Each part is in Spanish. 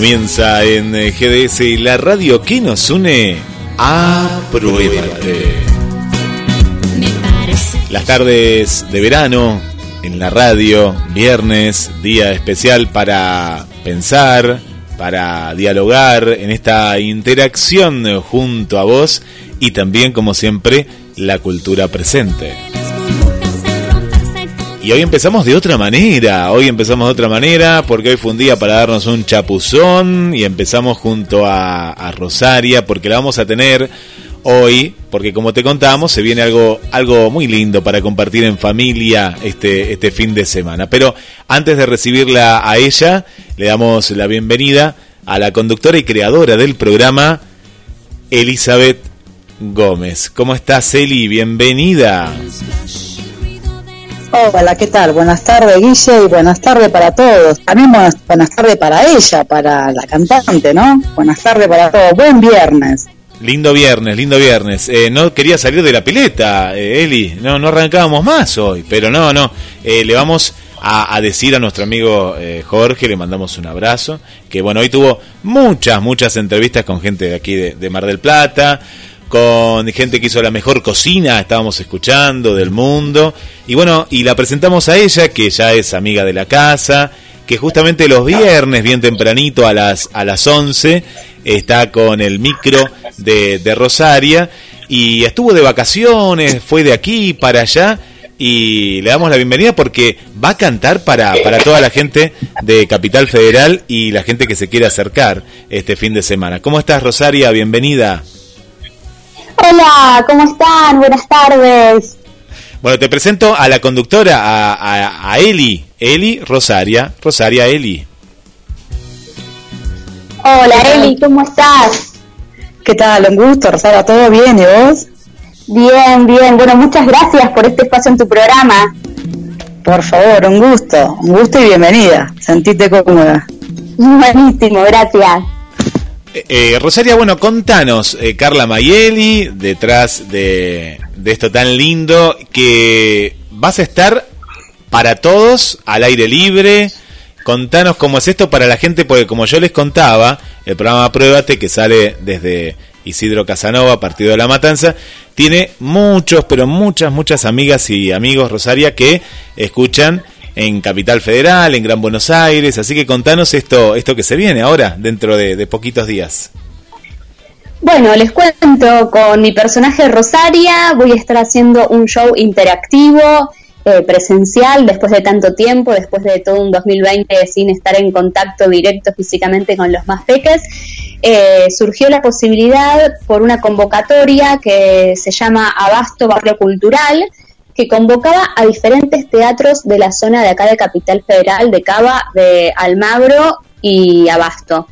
Comienza en eh, GDS la radio que nos une. Apruébate. Las tardes de verano en la radio, viernes, día especial para pensar, para dialogar en esta interacción junto a vos y también, como siempre, la cultura presente. Y hoy empezamos de otra manera, hoy empezamos de otra manera porque hoy fue un día para darnos un chapuzón y empezamos junto a, Rosaria porque la vamos a tener hoy, porque como te contamos, se viene algo, algo muy lindo para compartir en familia este, este fin de semana. Pero antes de recibirla a ella, le damos la bienvenida a la conductora y creadora del programa, Elizabeth Gómez. ¿Cómo estás, Eli? Bienvenida. Hola, ¿qué tal? Buenas tardes, Guille, y buenas tardes para todos. También buenas, tardes para ella, para la cantante, ¿no? Buenas tardes para todos. Buen viernes. Lindo viernes, lindo viernes. Eh, no quería salir de la pileta, eh, Eli. No, no arrancábamos más hoy, pero no, no. Eh, le vamos a, decir a nuestro amigo Jorge, le mandamos un abrazo, que bueno, hoy tuvo muchas, muchas entrevistas con gente de aquí de Mar del Plata, con gente que hizo la mejor cocina, estábamos escuchando del mundo. Y bueno, y la presentamos a ella, que ya es amiga de la casa, que justamente los viernes, bien tempranito, a las, a las 11, está con el micro de, de Rosaria. Y estuvo de vacaciones, fue de aquí para allá. Y le damos la bienvenida porque va a cantar para, para toda la gente de Capital Federal y la gente que se quiere acercar este fin de semana. ¿Cómo estás, Rosaria? Bienvenida. Hola, ¿cómo están? Buenas tardes. Bueno, te presento a la conductora, a, a, Eli, Eli Rosaria, Rosaria Eli. Hola Eli, ¿cómo estás? ¿Qué tal? Un gusto, Rosaria, ¿todo bien? ¿Y vos? Bien, bien. Bueno, muchas gracias por este espacio en tu programa. Por favor, un gusto, un gusto y bienvenida. Sentite cómoda. Buenísimo, gracias. Eh, eh, Rosaria, bueno, contanos, eh, Carla Mayeli, detrás de, esto tan lindo, que vas a estar para todos al aire libre. Contanos cómo es esto para la gente, porque como yo les contaba, el programa Pruébate, que sale desde Isidro Casanova, Partido de la Matanza, tiene muchos, pero muchas, muchas amigas y amigos, Rosaria, que escuchan en Capital Federal, en Gran Buenos Aires. Así que contanos esto, esto que se viene ahora, dentro de, poquitos días. Bueno, les cuento con mi personaje Rosaria, voy a estar haciendo un show interactivo, eh, presencial, después de tanto tiempo, después de todo un 2020 sin estar en contacto directo físicamente con los más peques, eh, surgió la posibilidad por una convocatoria que se llama Abasto Barrio Cultural, que convocaba a diferentes teatros de la zona de acá de Capital Federal, de Cava, de Almagro y Abasto.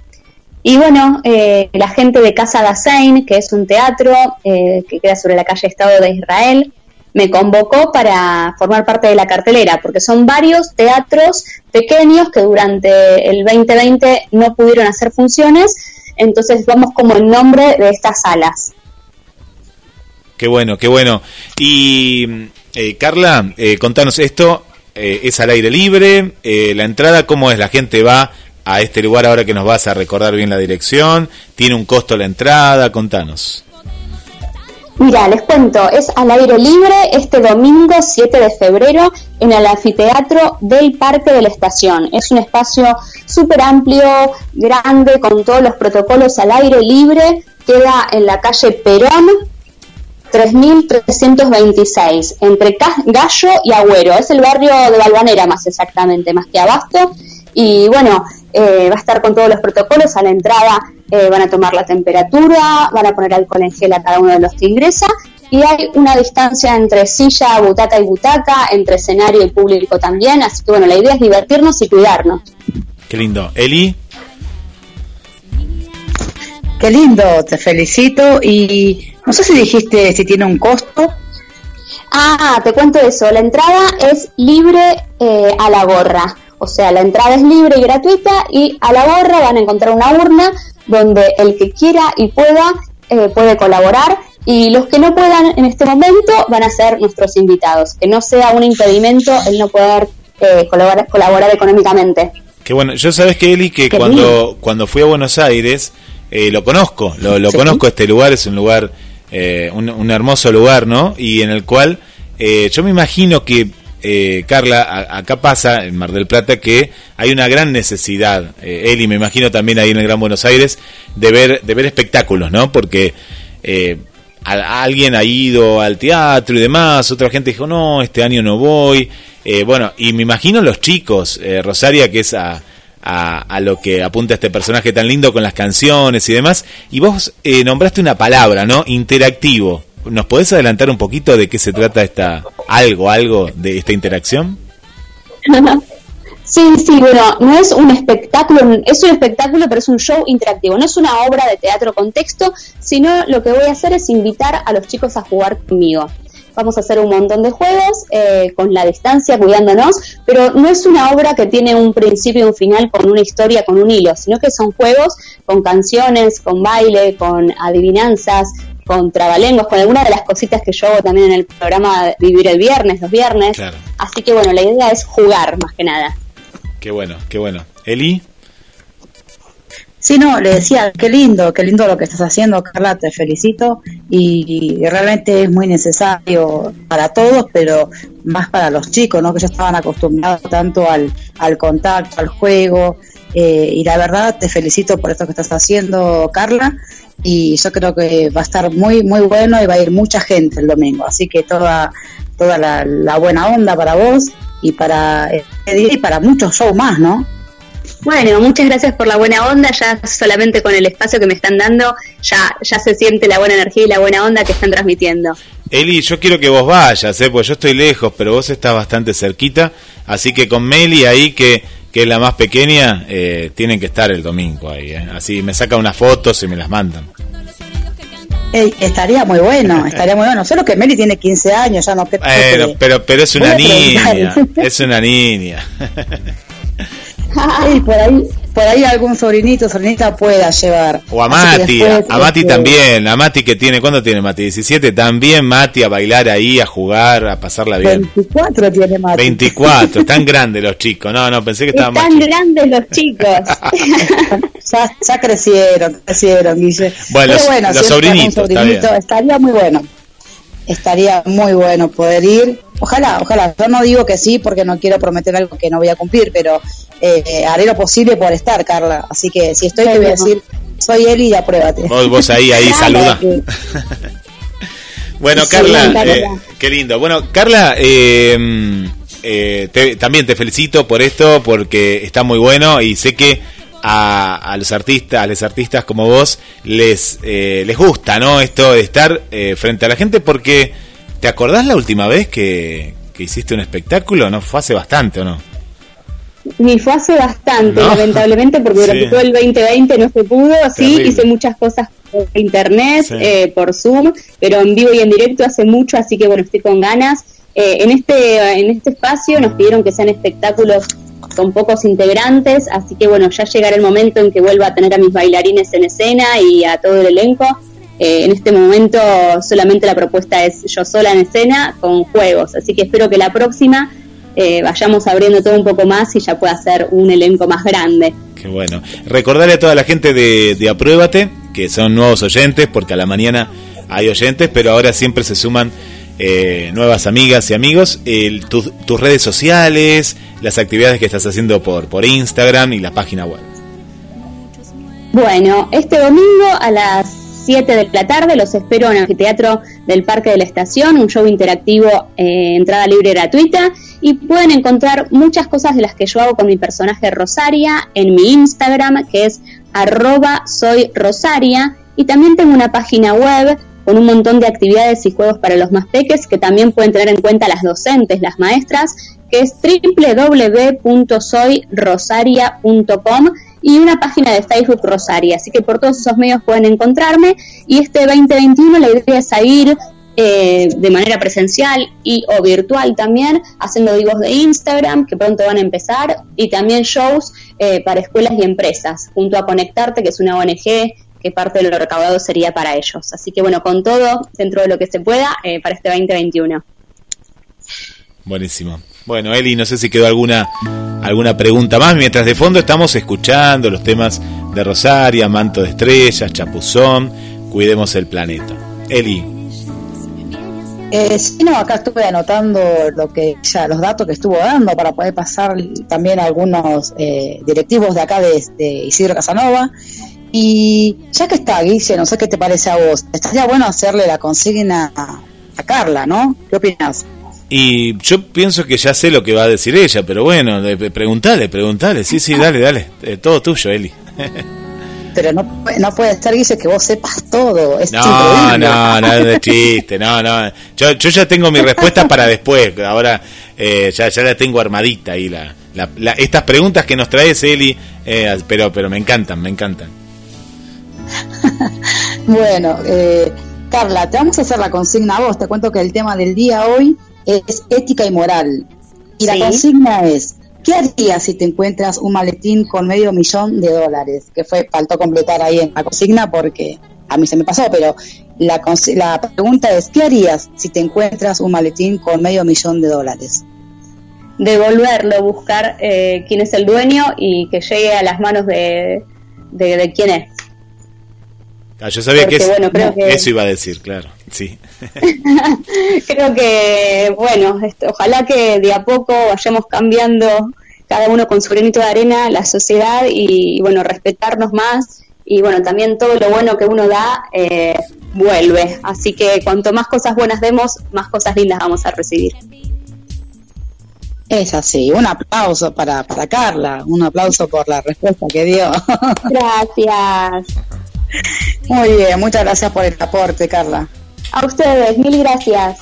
Y bueno, eh, la gente de Casa Dasein, que es un teatro eh, que queda sobre la calle Estado de Israel, me convocó para formar parte de la cartelera, porque son varios teatros pequeños que durante el 2020 no pudieron hacer funciones, entonces vamos como en nombre de estas salas. Qué bueno, qué bueno. Y eh, Carla, eh, contanos esto, eh, es al aire libre, la entrada, ¿cómo es? La gente va a este lugar ahora que nos vas a recordar bien la dirección, tiene un costo la entrada, contanos. Mira, les cuento, es al aire libre este domingo 7 de febrero en el anfiteatro del Parque de la Estación. Es un espacio súper amplio, grande, con todos los protocolos al aire libre. Queda en la calle Perón, 3.326, entre Gallo y Agüero. Es el barrio de Balvanera más exactamente, más que Abasto. Y bueno, va a estar con todos los protocolos. A la entrada van a tomar la temperatura, van a poner alcohol en gel a cada uno de los que ingresa y hay una distancia entre silla, butaca y butaca, entre escenario y público también, así que bueno, la idea es divertirnos y cuidarnos. Qué lindo. Eli. Qué lindo, te felicito. Y no sé si dijiste si tiene un costo. Ah, te cuento eso, la entrada es libre eh, a la gorra, o sea, la entrada es libre y gratuita y a la gorra van a encontrar una urna donde el que quiera y pueda eh, puede colaborar. Y los que no puedan en este momento van a ser nuestros invitados, que no sea un impedimento el no poder eh, colaborar, colaborar económicamente. Qué bueno, yo sabes que Eli, que cuando, cuando fui a Buenos Aires, eh, lo conozco, lo, lo conozco este lugar, es un lugar, eh, un, hermoso lugar, ¿no? Y en el cual yo me imagino que, Carla, acá pasa en Mar del Plata que hay una gran necesidad, Eli, me imagino también ahí en el Gran Buenos Aires, de ver, de ver espectáculos, ¿no? Porque alguien ha ido al teatro y demás, otra gente dijo, no, este año no voy. Eh, bueno, y me imagino los chicos, eh, Rosaria, que es a, a, lo que apunta este personaje tan lindo con las canciones y demás, y vos eh, nombraste una palabra, ¿no? Interactivo. ¿Nos podés adelantar un poquito de qué se trata esta algo, algo de esta interacción? Sí, sí, bueno, no es un espectáculo, es un espectáculo, pero es un show interactivo. No es una obra de teatro con texto, sino lo que voy a hacer es invitar a los chicos a jugar conmigo. Vamos a hacer un montón de juegos eh, con la distancia, cuidándonos, pero no es una obra que tiene un principio y un final con una historia, con un hilo, sino que son juegos con canciones, con baile, con adivinanzas, con trabalenguas, con algunas de las cositas que yo hago también en el programa Vivir el Viernes, los viernes. Así que bueno, la idea es jugar más que nada. Qué bueno, qué bueno. Eli. Sí, no, le decía, qué lindo, qué lindo lo que estás haciendo, Carla, te felicito y, realmente es muy necesario para todos, pero más para los chicos, ¿no? Que ya estaban acostumbrados tanto al, al contacto, al juego eh, y la verdad te felicito por esto que estás haciendo, Carla, y yo creo que va a estar muy, muy bueno y va a ir mucha gente el domingo, así que toda, toda la, buena onda para vos y para eh, y para muchos shows más, ¿no? Bueno, muchas gracias por la buena onda. Ya solamente con el espacio que me están dando, ya, ya se siente la buena energía y la buena onda que están transmitiendo. Eli, yo quiero que vos vayas, ¿eh? porque yo estoy lejos, pero vos estás bastante cerquita. Así que con Meli ahí, que, que es la más pequeña, eh, tienen que estar el domingo ahí. ¿eh? Así me saca unas fotos y me las mandan estaría muy bueno, estaría muy bueno. Solo que Meli tiene 15 años, ya no. Pero, pero, pero es una niña, es una niña. por ahí, por ahí algún sobrinito, sobrinita pueda llevar. O a Mati, a, Mati este, también, a Mati que tiene, ¿cuándo tiene Mati? 17, también Mati a bailar ahí, a jugar, a pasarla bien. 24 tiene Mati. 24, están grandes los chicos, no, no, pensé que estaban más Están grandes los chicos. ya, ya crecieron, crecieron, Guille. Bueno, Pero los, sobrinitos, estaría muy bueno estaría muy bueno poder ir. Ojalá, ojalá. Yo no digo que sí porque no quiero prometer algo que no voy a cumplir, pero eh, haré lo posible por estar, Carla. Así que si estoy, te voy a decir, soy Eli y apruébate. Vos, vos ahí, ahí, saluda. bueno, Carla, eh, qué lindo. Bueno, Carla, eh, eh también te felicito por esto porque está muy bueno y sé que a, a, los artistas, a los artistas como vos, les, eh, les gusta, ¿no? Esto de estar eh, frente a la gente, porque ¿te acordás la última vez que, hiciste un espectáculo? ¿No? Fue hace bastante, ¿o no? Ni fue hace bastante, lamentablemente, porque durante todo el 2020 no se pudo. Sí, hice muchas cosas por internet, eh, por Zoom, pero en vivo y en directo hace mucho, así que bueno, estoy con ganas. en, este, en este espacio nos pidieron que sean espectáculos con pocos integrantes, así que bueno, ya llegará el momento en que vuelva a tener a mis bailarines en escena y a todo el elenco. Eh, en este momento solamente la propuesta es yo sola en escena con juegos, así que espero que la próxima eh, vayamos abriendo todo un poco más y ya pueda ser un elenco más grande. Qué bueno. Recordarle a toda la gente de, Apruébate, que son nuevos oyentes, porque a la mañana hay oyentes, pero ahora siempre se suman eh, nuevas amigas y amigos, tus redes sociales, las actividades que estás haciendo por, por Instagram y la página web. Bueno, este domingo a las 7 de la tarde los espero en el anfiteatro del Parque de la Estación, un show interactivo, eh, entrada libre gratuita. y pueden encontrar muchas cosas de las que yo hago con mi personaje Rosaria en mi Instagram que es arroba soy Rosaria y también tengo una página web con un montón de actividades y juegos para los más que también pueden tener en cuenta las docentes, las maestras, que es www.soyrosaria.com y una página de Facebook Rosaria. Así que por todos esos medios pueden encontrarme y este 2021 la idea es ir eh, de manera presencial y o virtual también, haciendo vivos de Instagram que pronto van a empezar y también shows eh, para escuelas y empresas, junto a Conectarte, que es una ONG que parte de lo recaudado sería para ellos. Así que bueno, con todo, dentro de lo que se pueda, eh, para este 2021. Buenísimo. Bueno, Eli, no sé si quedó alguna alguna pregunta más. Mientras de fondo estamos escuchando los temas de Rosaria, Manto de Estrellas, Chapuzón, Cuidemos el Planeta. Eli. Eh, sí, no, acá estuve anotando lo que ya los datos que estuvo dando para poder pasar también a algunos eh, directivos de acá de, de, Isidro Casanova. Y ya que está, Guille, no sé qué te parece a vos, estaría bueno hacerle la consigna a, Carla, ¿no? ¿Qué opinas? Y yo pienso que ya sé lo que va a decir ella, pero bueno, preguntale, preguntale. Sí, sí, dale, dale. Eh, todo tuyo, Eli. pero no, no puede ser, dice que vos sepas todo. Es no, no, no, es chiste, no, no. Yo, yo ya tengo mi respuesta para después. Ahora eh, ya, ya la tengo armadita ahí. La, la, estas preguntas que nos traes, Eli, eh, pero, pero me encantan, me encantan. bueno, eh, Carla, te vamos a hacer la consigna a vos. Te cuento que el tema del día hoy es ética y moral. Y la consigna es, ¿qué harías si te encuentras un maletín con medio millón de dólares? Que fue, faltó completar ahí en la consigna porque a mí se me pasó, pero la, la pregunta es, ¿qué harías si te encuentras un maletín con medio millón de dólares? Devolverlo, buscar eh, quién es el dueño y que llegue a las manos de, de, quién es. Ah, yo sabía que, eso iba a decir, claro, sí. Creo que, bueno, ojalá que de a poco vayamos cambiando cada uno con su granito de arena la sociedad y, bueno, respetarnos más y bueno, también todo lo bueno que uno da eh, vuelve. Así que cuanto más cosas buenas demos, más cosas lindas vamos a recibir. Es así, un aplauso para, para Carla, un aplauso por la respuesta que dio. Gracias. Muy bien, muchas gracias por el aporte, Carla. A ustedes, mil gracias.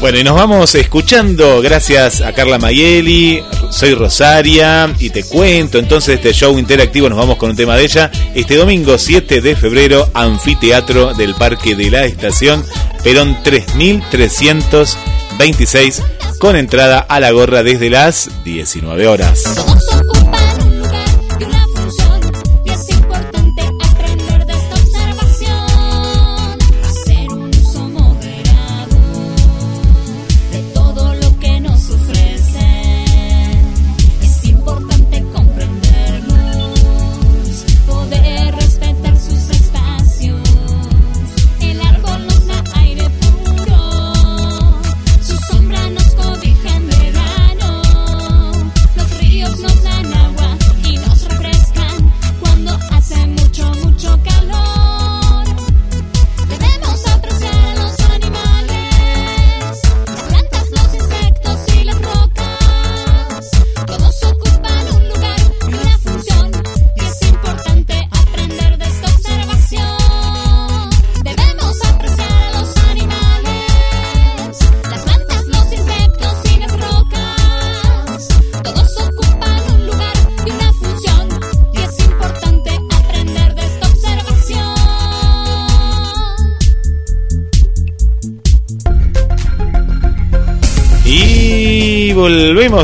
Bueno, y nos vamos escuchando, gracias a Carla Mayeli, soy Rosaria y te cuento entonces este show interactivo, nos vamos con un tema de ella, este domingo 7 de febrero, anfiteatro del Parque de la Estación, Perón 3326, con entrada a la gorra desde las 19 horas.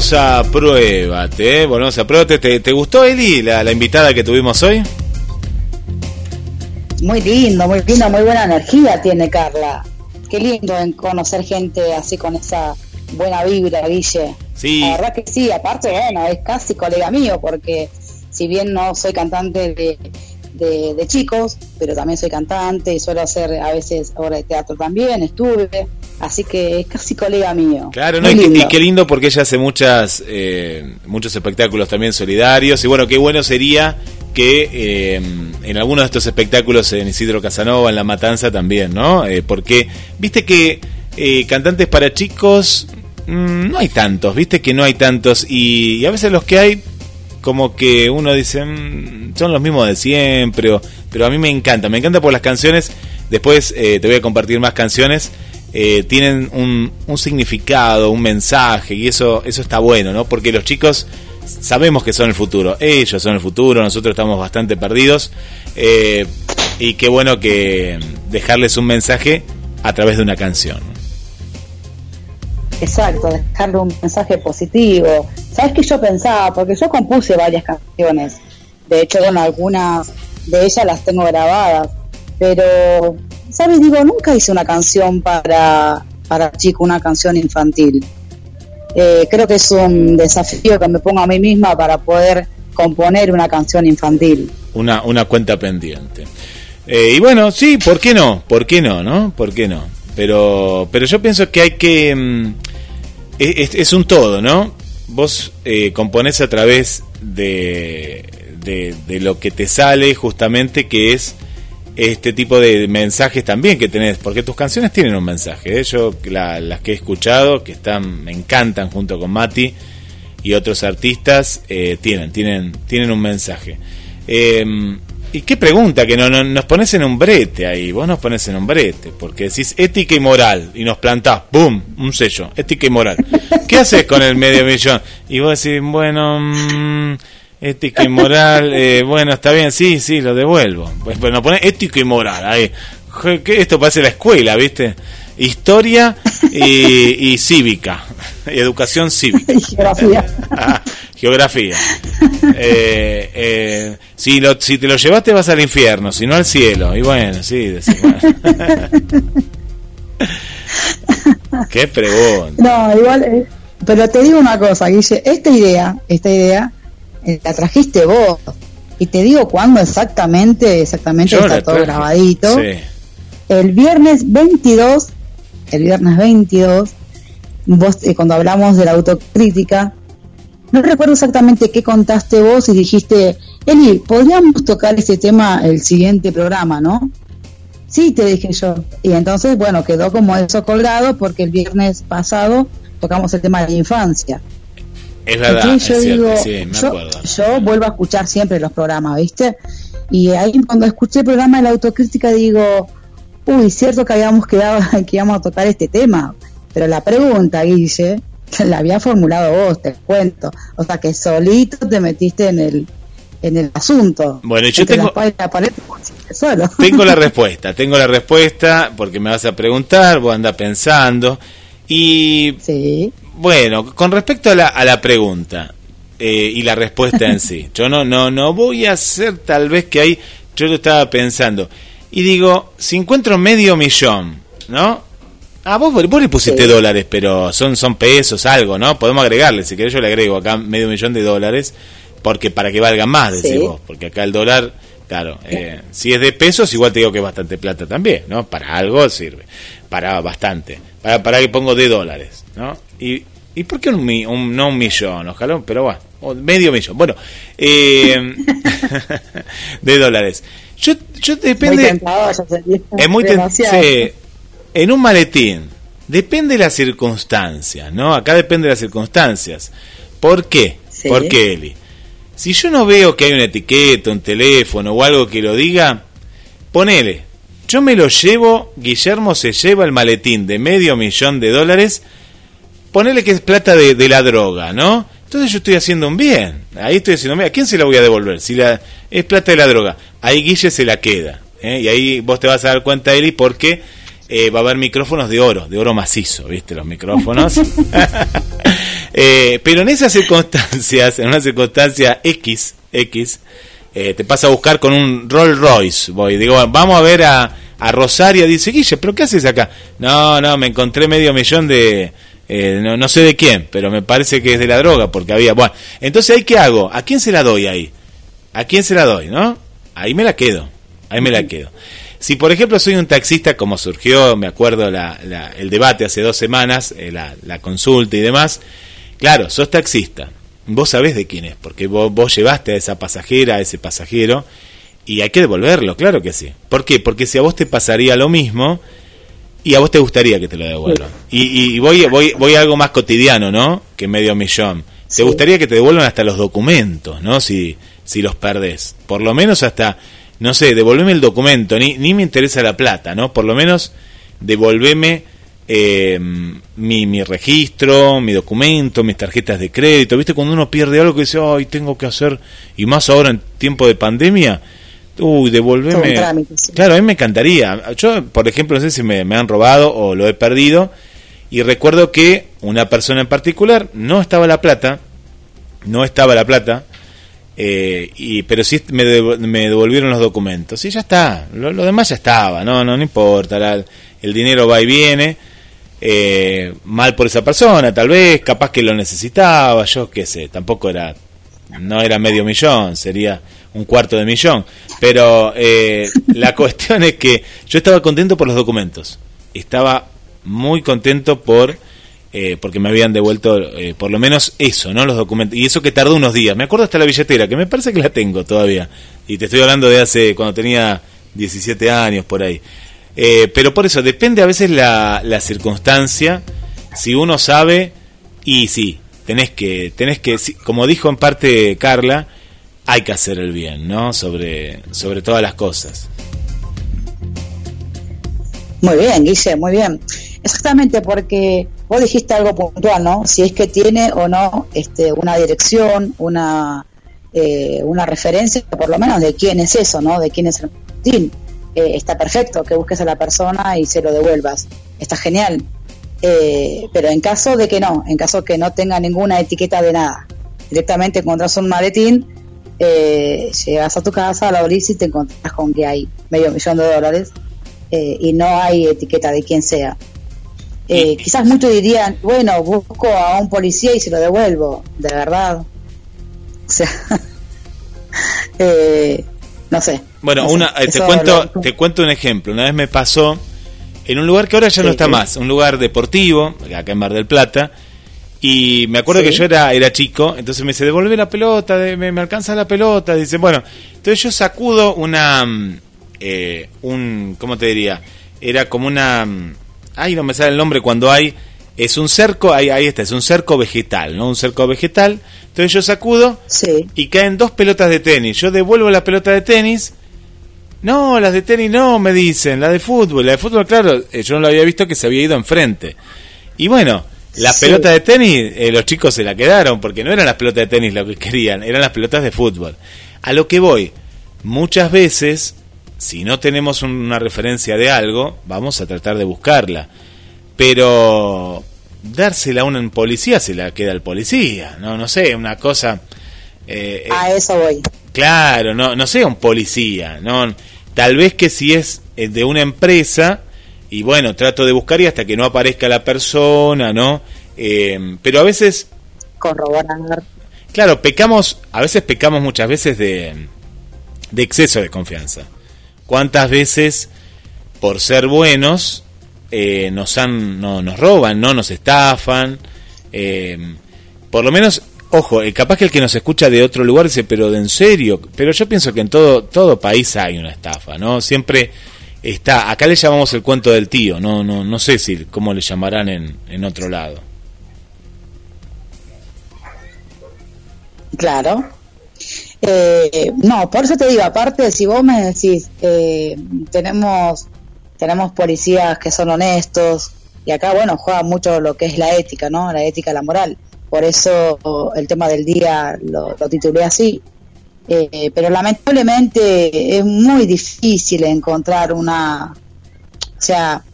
Volvemos a Pruébate, ¿eh? volvemos a Pruébate. ¿Te, te gustó, Eli, la, la, invitada que tuvimos hoy? Muy lindo, muy lindo, muy buena energía tiene Carla. Qué lindo en conocer gente así con esa buena vibra, Guille. Sí. La verdad que sí, aparte, bueno, es casi colega mío, porque si bien no soy cantante de, de, de chicos, pero también soy cantante y suelo hacer a veces obra de teatro también, estuve Así que es casi colega mío. Claro, no, y, qué lindo porque ella hace muchas, eh, muchos espectáculos también solidarios. Y bueno, qué bueno sería que eh, en algunos de estos espectáculos en Isidro Casanova, en La Matanza también, ¿no? Eh, porque viste que cantantes para chicos mm, no hay tantos, viste que no hay tantos y, a veces los que hay como que uno dice mm, son los mismos de siempre, pero a mí me encanta, me encanta por las canciones, después eh, te voy a compartir más canciones, eh, tienen un, significado, un mensaje y eso, eso está bueno, ¿no? Porque los chicos sabemos que son el futuro, ellos son el futuro, nosotros estamos bastante perdidos eh, y qué bueno que dejarles un mensaje a través de una canción. Exacto, dejarle un mensaje positivo. ¿Sabes qué yo pensaba? Porque yo compuse varias canciones. De hecho, bueno, algunas de ellas las tengo grabadas. Pero, ¿sabes? Digo, nunca hice una canción para, para chico, una canción infantil. Eh, creo que es un desafío que me pongo a mí misma para poder componer una canción infantil. Una, una cuenta pendiente. Eh, y bueno, sí, ¿por qué no? ¿Por qué no, no? ¿Por qué no? Pero, pero yo pienso que hay que... Mm, es, un todo, ¿no? Vos eh, componés a través de, de, lo que te sale justamente, que es este tipo de mensajes también que tenés, porque tus canciones tienen un mensaje. ¿eh? Yo las que he escuchado, que están, me encantan junto con Mati y otros artistas, eh, tienen, tienen, tienen un mensaje. Eh, ¿Y qué pregunta? Que no, nos pones en un brete ahí, vos nos pones en un brete, porque decís ética y moral y nos plantás, ¡boom! Un sello, ética y moral. ¿Qué haces con el medio millón? Y vos decís, bueno, mmm, ética y moral, eh, bueno, está bien, sí, sí, lo devuelvo. Pues bueno, pones ética y moral ahí. Esto parece la escuela, ¿viste? Historia y, y cívica, educación cívica. Geografía. Ah, geografía. Eh, eh, si, lo, si te lo llevaste vas al infierno, si no al cielo. Y bueno, sí, Qué pregunta. No, igual, eh, pero te digo una cosa, Guille, esta idea, esta idea, la trajiste vos. Y te digo cuándo exactamente, exactamente está todo grabadito. El viernes 22, el viernes 22, vos, cuando hablamos de la autocrítica, no recuerdo exactamente qué contaste vos y dijiste, Eli, podríamos tocar este tema el siguiente programa, ¿no? Sí, te dije yo. Y entonces, bueno, quedó como eso colgado porque el viernes pasado tocamos el tema de la infancia. Es verdad, yo digo, yo, vuelvo a escuchar siempre los programas, ¿viste? Y ahí cuando escuché el programa de la autocrítica digo, uy, cierto que habíamos quedado que íbamos a tocar este tema. Pero la pregunta, Guille, la había formulado vos, te cuento. O sea que solito te metiste en el en el asunto. Bueno, yo tengo tengo la respuesta, tengo la respuesta porque me vas a preguntar, vos andás pensando y sí. Bueno, con respecto a la, a la pregunta eh, y la respuesta en sí, yo no no no voy a hacer tal vez que hay, yo lo estaba pensando y digo, si encuentro medio millón, ¿no? Ah, vos, vos le pusiste dólares, pero son, son pesos, algo, ¿no? Podemos agregarle, si querés yo le agrego acá medio millón de dólares, porque para que valga más, decís vos, porque acá el dólar, claro, eh, si es de pesos, igual te digo que es bastante plata también, ¿no? Para algo sirve, para bastante, para, para que pongo de dólares, ¿no? Y, ¿y por qué un, un, no un millón, ojalá, pero bueno, medio millón, bueno, eh, de dólares. Yo, yo depende... es muy tentador, en un maletín, depende de las circunstancias, ¿no? Acá depende de las circunstancias. ¿Por qué? ¿Por qué, Eli? Si yo no veo que hay una etiqueta, un teléfono o algo que lo diga, ponele. Yo me lo llevo, Guillermo se lleva el maletín de medio millón de dólares, ponele que es plata de, la droga, ¿no? Entonces yo estoy haciendo un bien. Ahí estoy haciendo un bien. ¿A quién se la voy a devolver? Si la, es plata de la droga. Ahí Guille se la queda. ¿eh? Y ahí vos te vas a dar cuenta, Eli, porque eh, va a haber micrófonos de oro, de oro macizo, ¿viste? Los micrófonos. Eh, pero en esas circunstancias, en una circunstancia X, X, te pasa a buscar con un Rolls Royce, voy, digo, vamos a ver a, a Rosario, dice, Guille, ¿pero qué haces acá? No, no, me encontré medio millón de... no, no sé de quién, pero me parece que es de la droga, porque había... Bueno, entonces, ¿ahí qué hago? ¿A quién se la doy ahí? ¿A quién se la doy, no? Ahí me la quedo, ahí me la quedo. Si, por ejemplo, soy un taxista, como surgió, me acuerdo, la, el debate hace dos semanas, eh, la, consulta y demás, claro, sos taxista, vos sabés de quién es, porque vos, vos llevaste a esa pasajera, a ese pasajero, y hay que devolverlo, claro que sí. ¿Por qué? Porque si a vos te pasaría lo mismo, Y a vos te gustaría que te lo devuelvan. Y, y voy, voy, voy a algo más cotidiano, ¿no? Que medio millón. Te gustaría que te devuelvan hasta los documentos, ¿no? Si, si los perdés. Por lo menos hasta, no sé, devolveme el documento. Ni, ni me interesa la plata, ¿no? Por lo menos devolveme eh, mi, mi registro, mi documento, mis tarjetas de crédito. ¿Viste? Cuando uno pierde algo que dice, ay, tengo que hacer, y más ahora en tiempo de pandemia, uy, devolveme. Claro, a mí me encantaría. Yo, por ejemplo, no sé si me, me han robado o lo he perdido y recuerdo que una persona en particular no estaba la plata, no estaba la plata, eh, y, pero sí me, me, devolvieron los documentos. Y ya está, lo, demás ya estaba, no, no, no importa, el dinero va y viene. Eh, mal por esa persona, tal vez, capaz que lo necesitaba, yo qué sé, tampoco era, no era medio millón, sería un cuarto de millón. Pero eh, la cuestión es que yo estaba contento por los documentos, estaba muy contento por eh, porque me habían devuelto eh, por lo menos eso, ¿no? Los documentos. Y eso que tardó unos días. Me acuerdo hasta la billetera, que me parece que la tengo todavía. Y te estoy hablando de hace, cuando tenía 17 años, por ahí. Eh, pero por eso, depende a veces la, la circunstancia. Si uno sabe, y sí, tenés que, tenés que, como dijo en parte Carla, hay que hacer el bien, ¿no? Sobre, sobre todas las cosas. Muy bien, Guille, muy bien. Exactamente, porque vos dijiste algo puntual, ¿no? Si es que tiene o no este, una dirección, una, eh, una referencia, por lo menos de quién es eso, ¿no? De quién es el eh, está perfecto que busques a la persona y se lo devuelvas. Está genial. Eh, pero en caso de que no, en caso que no tenga ninguna etiqueta de nada, directamente encontrás un maletín, eh, llegas a tu casa, la abrís y te encontrás con que hay medio millón de dólares y no hay etiqueta de quién sea. Eh, quizás muchos dirían, bueno, busco a un policía y se lo devuelvo, de verdad. O sea, eh, no sé. Bueno, una, eh, te cuento, te cuento un ejemplo. Una vez me pasó en un lugar que ahora ya no está más, un lugar deportivo, acá en Mar del Plata. Y me acuerdo que yo era, era chico, entonces me dice, devuelve la pelota, me, me, alcanza la pelota. Dice, bueno, entonces yo sacudo una, mm, un, ¿cómo te diría? Era como una, mm, ay, no me sale el nombre cuando hay, es un cerco, ahí, ahí está, es un cerco vegetal, ¿no? Un cerco vegetal. Entonces yo sacudo y caen dos pelotas de tenis. Yo devuelvo la pelota de tenis. No, las de tenis no, me dicen, la de fútbol. La de fútbol, claro, eh, yo no lo había visto que se había ido enfrente. Y bueno, la pelota de tenis, eh, los chicos se la quedaron, porque no eran las pelotas de tenis lo que querían, eran las pelotas de fútbol. A lo que voy, muchas veces si no tenemos una referencia de algo, vamos a tratar de buscarla. Pero dársela a un policía se la queda el policía, no, no sé, una cosa. Eh, a eso voy. Claro, no, no sé, un policía, no. Tal vez que si es eh, de una empresa y bueno, trato de buscar y hasta que no aparezca la persona, ¿no? Eh, pero a veces corroborar. Claro, pecamos, a veces pecamos muchas veces de, de exceso de confianza. ¿Cuántas veces, por ser buenos, eh, nos, han, no, nos roban, no nos estafan? Eh, por lo menos, ojo, eh, capaz que el que nos escucha de otro lugar dice, pero de en serio, pero yo pienso que en todo, todo país hay una estafa, ¿no? Siempre está, acá le llamamos el cuento del tío, no, no, no sé si cómo le llamarán en, en otro lado. Claro, eh, no, por eso te digo, aparte, si vos me decís, eh, tenemos, tenemos policías que son honestos, y acá, bueno, juega mucho lo que es la ética, ¿no? La ética, la moral. Por eso el tema del día lo, titulé así. Eh, pero lamentablemente es muy difícil encontrar una. O sea,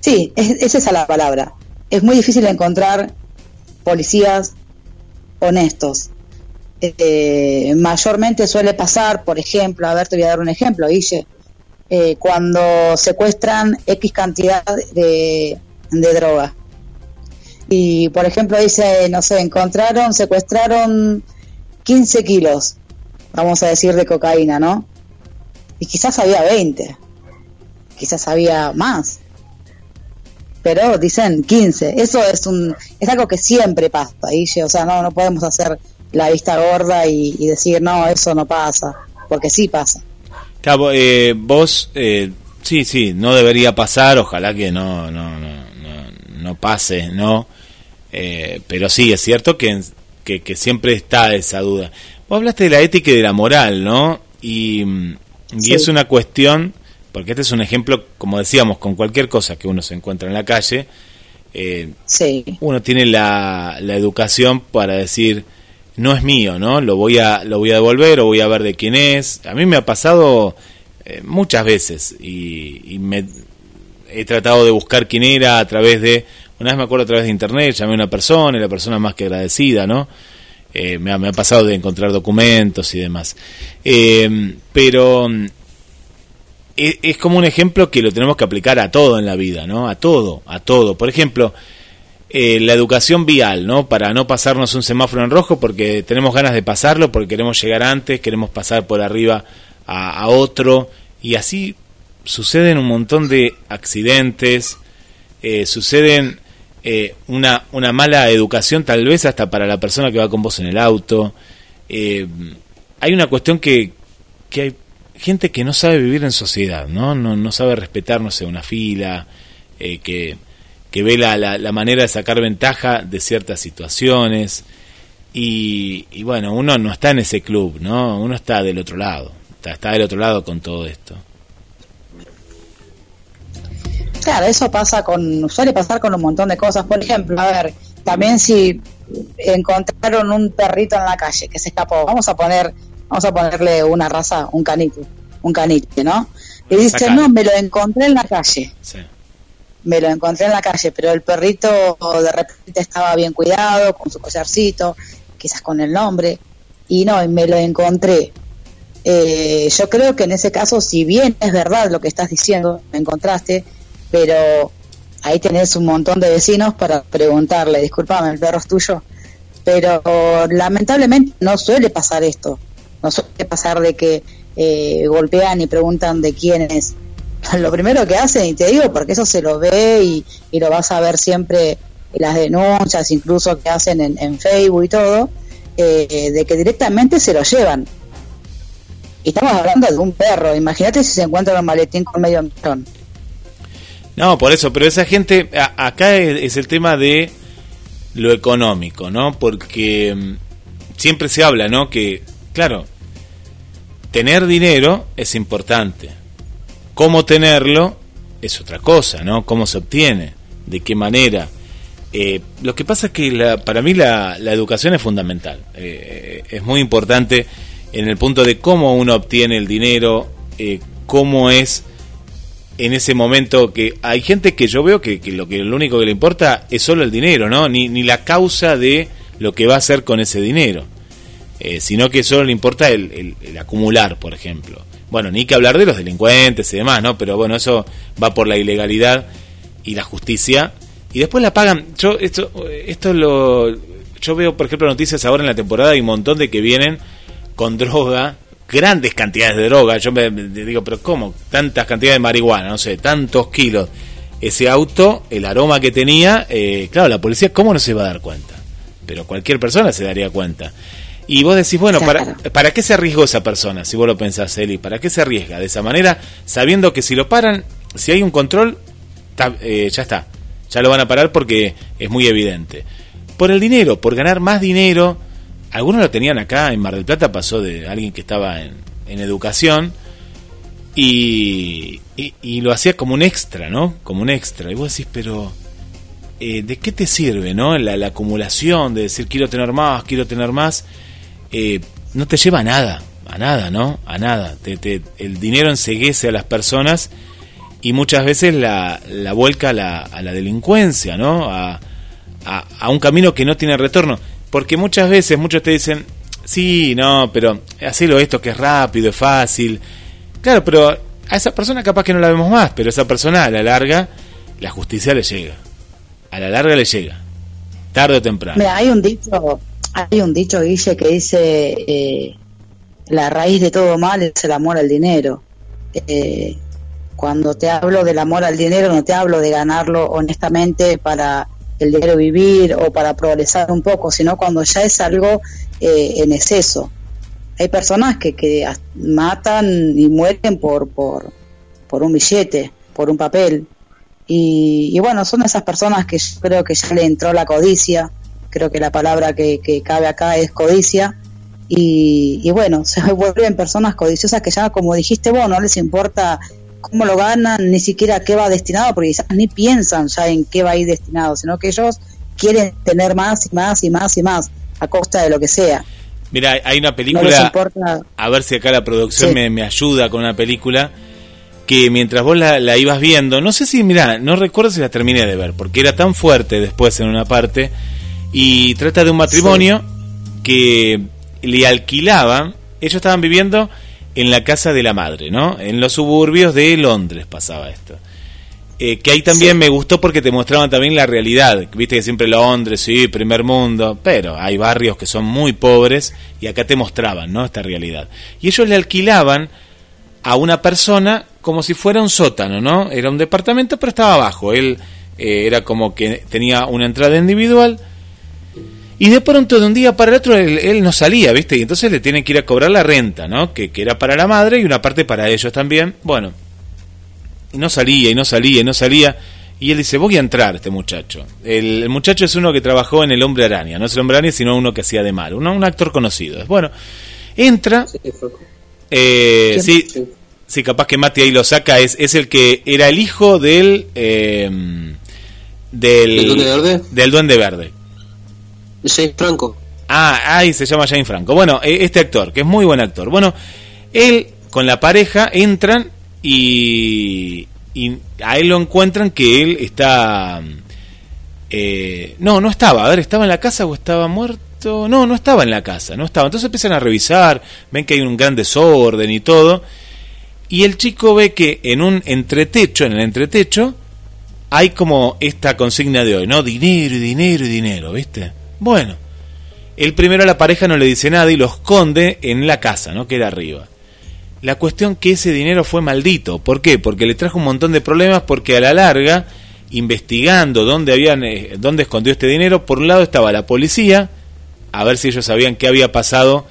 sí, es, es esa la palabra. Es muy difícil encontrar policías honestos eh, mayormente suele pasar, por ejemplo, a ver, te voy a dar un ejemplo, Guille, eh, cuando secuestran X cantidad de, droga. Y, por ejemplo, dice, no sé, encontraron, secuestraron 15 kilos, vamos a decir, de cocaína, ¿no? Y quizás había 20, quizás había más. Pero dicen 15. Eso es un es algo que siempre pasa, Guille. O sea, no, no podemos hacer la vista gorda y, decir, no, eso no pasa, porque sí pasa. Cabo, eh, vos eh, Sí, sí, no debería pasar, ojalá que no, no, no, no, pase, ¿no? Eh, pero sí, es cierto que, que, siempre está esa duda. Vos hablaste de la ética y de la moral, ¿no? Y, y es una cuestión, porque este es un ejemplo, como decíamos, con cualquier cosa que uno se encuentra en la calle, eh, sí. uno tiene la, la educación para decir, no es mío, ¿no? Lo voy a, lo voy a devolver o voy a ver de quién es. A mí me ha pasado eh, muchas veces y, me he tratado de buscar quién era a través de, una vez me acuerdo a través de internet, llamé a una persona y la persona más que agradecida, ¿no? Eh, me, ha, me, ha, pasado de encontrar documentos y demás. Eh, pero es, es, como un ejemplo que lo tenemos que aplicar a todo en la vida, ¿no? A todo, a todo. Por ejemplo, eh, la educación vial, ¿no? Para no pasarnos un semáforo en rojo porque tenemos ganas de pasarlo, porque queremos llegar antes, queremos pasar por arriba a, otro y así suceden un montón de accidentes, eh, suceden eh, una, una mala educación tal vez hasta para la persona que va con vos en el auto. hay una cuestión que, que hay gente que no sabe vivir en sociedad, ¿no? No, no sabe respetar, no sé, una fila, que que ve la, la, manera de sacar ventaja de ciertas situaciones. Y, bueno, uno no está en ese club, ¿no? Uno está del otro lado, está, está del otro lado con todo esto. Claro, eso pasa con, suele pasar con un montón de cosas. Por ejemplo, a ver, también si encontraron un perrito en la calle que se escapó, vamos a poner, vamos a ponerle una raza, un canito, un canite, ¿no? Y dice, no, me lo encontré en la calle. Sí me lo encontré en la calle, pero el perrito de repente estaba bien cuidado, con su collarcito, quizás con el nombre, y no, me lo encontré. Eh, yo creo que en ese caso, si bien es verdad lo que estás diciendo, me encontraste, pero ahí tenés un montón de vecinos para preguntarle, disculpame, el perro es tuyo, pero lamentablemente no suele pasar esto, no suele pasar de que eh, golpean y preguntan de quién es lo primero que hacen, y te digo porque eso se lo ve y, lo vas a ver siempre las denuncias, incluso que hacen en, Facebook y todo, eh, de que directamente se lo llevan. Y estamos hablando de un perro, imagínate si se encuentra un maletín con medio millón. No, por eso, pero esa gente, acá es, el tema de lo económico, ¿no? Porque mm, siempre se habla, ¿no? Que, claro, tener dinero es importante Cómo tenerlo es otra cosa, ¿no? Cómo se obtiene, de qué manera. Eh, lo que pasa es que para mí la, educación es fundamental. Eh, es muy importante en el punto de cómo uno obtiene el dinero, eh, cómo es en ese momento que hay gente que yo veo que, lo que lo único que le importa es solo el dinero, ¿no? Ni, ni la causa de lo que va a hacer con ese dinero, sino que solo le importa el acumular, por ejemplo. Bueno, ni que hablar de los delincuentes y demás, ¿no? Pero bueno, eso va por la ilegalidad y la justicia. Y después la pagan. Yo esto, esto lo. Yo veo, por ejemplo, noticias ahora en la temporada y un montón de que vienen con droga, grandes cantidades de droga. Yo me, digo, pero ¿cómo? Tantas cantidades de marihuana, no sé, tantos kilos. Ese auto, el aroma que tenía, eh, claro, la policía, ¿cómo no se va a dar cuenta? Pero cualquier persona se daría cuenta. Y vos decís, bueno, ¿para, ¿para qué se arriesgó esa persona? Si vos lo pensás, Eli, ¿para qué se arriesga de esa manera? Sabiendo que si lo paran, si hay un control, eh, ya está. Ya lo van a parar porque es muy evidente. Por el dinero, por ganar más dinero. Algunos lo tenían acá en Mar del Plata, pasó de alguien que estaba en, educación y, y, lo hacía como un extra, ¿no? Como un extra. Y vos decís, pero eh, ¿de qué te sirve, ¿no? La, la acumulación de decir quiero tener más, quiero tener más eh, no te lleva a nada, a nada, ¿no? A nada. Te, el dinero enseguece a las personas y muchas veces la, la vuelca a la, a la delincuencia, ¿no? A, a, un camino que no tiene retorno. Porque muchas veces muchos te dicen, sí, no, pero hacelo esto que es rápido, es fácil. Claro, pero a esa persona capaz que no la vemos más, pero esa persona a la larga la justicia le llega. A la larga le llega. Tarde o temprano. Mira, hay un dicho hay un dicho, Guille, que dice, eh, la raíz de todo mal es el amor al dinero. Eh, cuando te hablo del amor al dinero, no te hablo de ganarlo honestamente para el dinero vivir o para progresar un poco, sino cuando ya es algo eh, en exceso. Hay personas que, que matan y mueren por, por, por un billete, por un papel. Y, bueno, son esas personas que yo creo que ya le entró la codicia, creo que la palabra que, cabe acá es codicia, y, y, bueno, se vuelven personas codiciosas que ya, como dijiste vos, no les importa cómo lo ganan, ni siquiera qué va destinado, porque quizás ni piensan ya en qué va a ir destinado, sino que ellos quieren tener más y más y más y más a costa de lo que sea. Mira, hay una película, a ver si acá la producción me, ayuda con una película que mientras vos la, ibas viendo, no sé si, mira, no recuerdo si la terminé de ver, porque era tan fuerte después en una parte, y trata de un matrimonio que le alquilaban, ellos estaban viviendo en la casa de la madre, ¿no? En los suburbios de Londres pasaba esto. Eh, que ahí también me gustó porque te mostraban también la realidad. Viste que siempre Londres, sí, primer mundo, pero hay barrios que son muy pobres y acá te mostraban, ¿no? Esta realidad. Y ellos le alquilaban a una persona como si fuera un sótano, ¿no? Era un departamento, pero estaba abajo. Él eh, era como que tenía una entrada individual y de pronto, de un día para el otro, él, no salía, ¿viste? Y entonces le tienen que ir a cobrar la renta, ¿no? Que, que era para la madre y una parte para ellos también. Bueno, y no salía, y no salía, y no salía. Y él dice, voy a entrar, este muchacho. El, muchacho es uno que trabajó en El Hombre Araña. No es El Hombre Araña, sino uno que hacía de mal. un actor conocido. Bueno, entra... Eh, sí, sí, capaz que Mati ahí lo saca. Es, es el que era el hijo del... Eh, del, ¿Del Duende Verde? Del Duende Verde James Franco. Ah, ahí se llama James Franco. Bueno, e, este actor, que es muy buen actor. Bueno, él con la pareja entran y, y a él lo encuentran que él está... Eh, no, no estaba. A ver, ¿estaba en la casa o estaba muerto? No, no estaba en la casa, no estaba. Entonces empiezan a revisar, ven que hay un gran desorden y todo. Y el chico ve que en un entretecho, en el entretecho, hay como esta consigna de hoy, ¿no? Dinero y dinero y dinero, ¿viste? Bueno, el primero a la pareja no le dice nada y lo esconde en la casa, ¿no? Que era arriba. La cuestión que ese dinero fue maldito. ¿Por qué? Porque le trajo un montón de problemas porque a la larga, investigando dónde, habían, eh, dónde escondió este dinero, por un lado estaba la policía, a ver si ellos sabían qué había pasado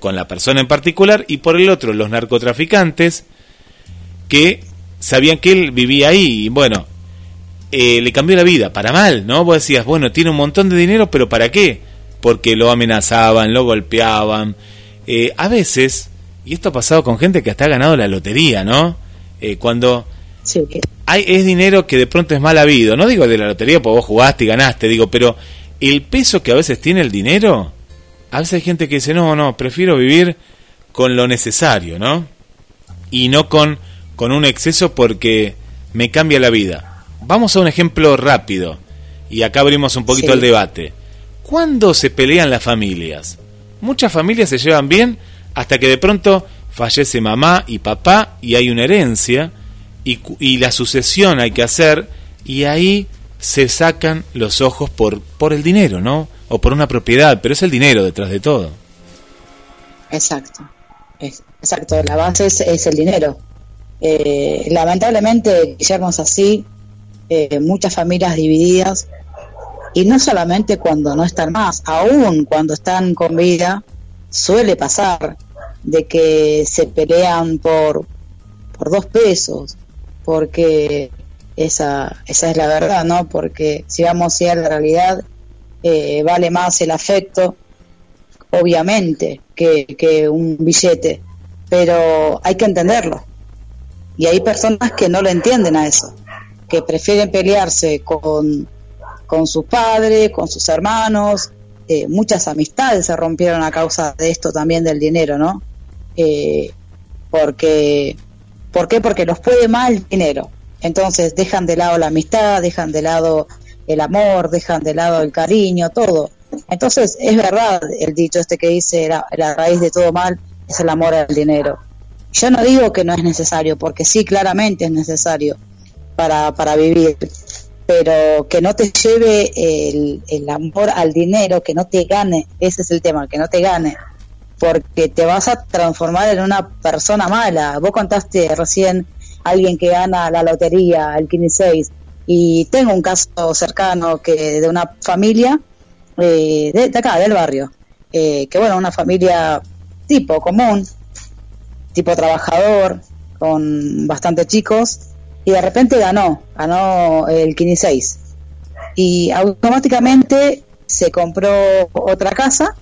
con la persona en particular, y por el otro los narcotraficantes, que sabían que él vivía ahí. Y bueno, eh, le cambió la vida, para mal, ¿no? Vos decías, bueno, tiene un montón de dinero, pero ¿para qué? Porque lo amenazaban, lo golpeaban. Eh, a veces, y esto ha pasado con gente que hasta ha ganado la lotería, ¿no? Eh, cuando hay, es dinero que de pronto es mal habido, no digo de la lotería porque vos jugaste y ganaste, digo, pero el peso que a veces tiene el dinero, a veces hay gente que dice, no, no, prefiero vivir con lo necesario, ¿no? Y no con, con un exceso porque me cambia la vida. Vamos a un ejemplo rápido, y acá abrimos un poquito el debate. ¿Cuándo se pelean las familias? Muchas familias se llevan bien hasta que de pronto fallece mamá y papá y hay una herencia y, y la sucesión hay que hacer y ahí se sacan los ojos por, por el dinero, ¿no? O por una propiedad, pero es el dinero detrás de todo. Exacto, exacto, la base es, el dinero. Eh, lamentablemente, Guillermo es así, eh, muchas familias divididas y no solamente cuando no están más, aún cuando están con vida, suele pasar de que se pelean por, por dos pesos, porque esa, esa es la verdad, ¿no? Porque si vamos a ir a la realidad, eh, vale más el afecto, obviamente, que, que un billete, pero hay que entenderlo. Y hay personas que no lo entienden a eso que prefieren pelearse con, con sus padres, con sus hermanos. Eh, muchas amistades se rompieron a causa de esto también del dinero, ¿no? Eh, porque. Porque los puede mal el dinero. Entonces dejan de lado la amistad, dejan de lado el amor, dejan de lado el cariño, todo. Entonces es verdad el dicho este que dice la, la raíz de todo mal es el amor al dinero. Yo no digo que no es necesario, porque sí, claramente es necesario, para, para vivir, pero que no te lleve el, el amor al dinero, que no te gane, ese es el tema, que no te gane, porque te vas a transformar en una persona mala. Vos contaste recién alguien que gana la lotería, el 15 y tengo un caso cercano que de una familia eh, de, acá, del barrio, eh, que bueno, una familia tipo común, tipo trabajador, con bastante chicos y de repente ganó, ganó el 15 y automáticamente se compró otra casa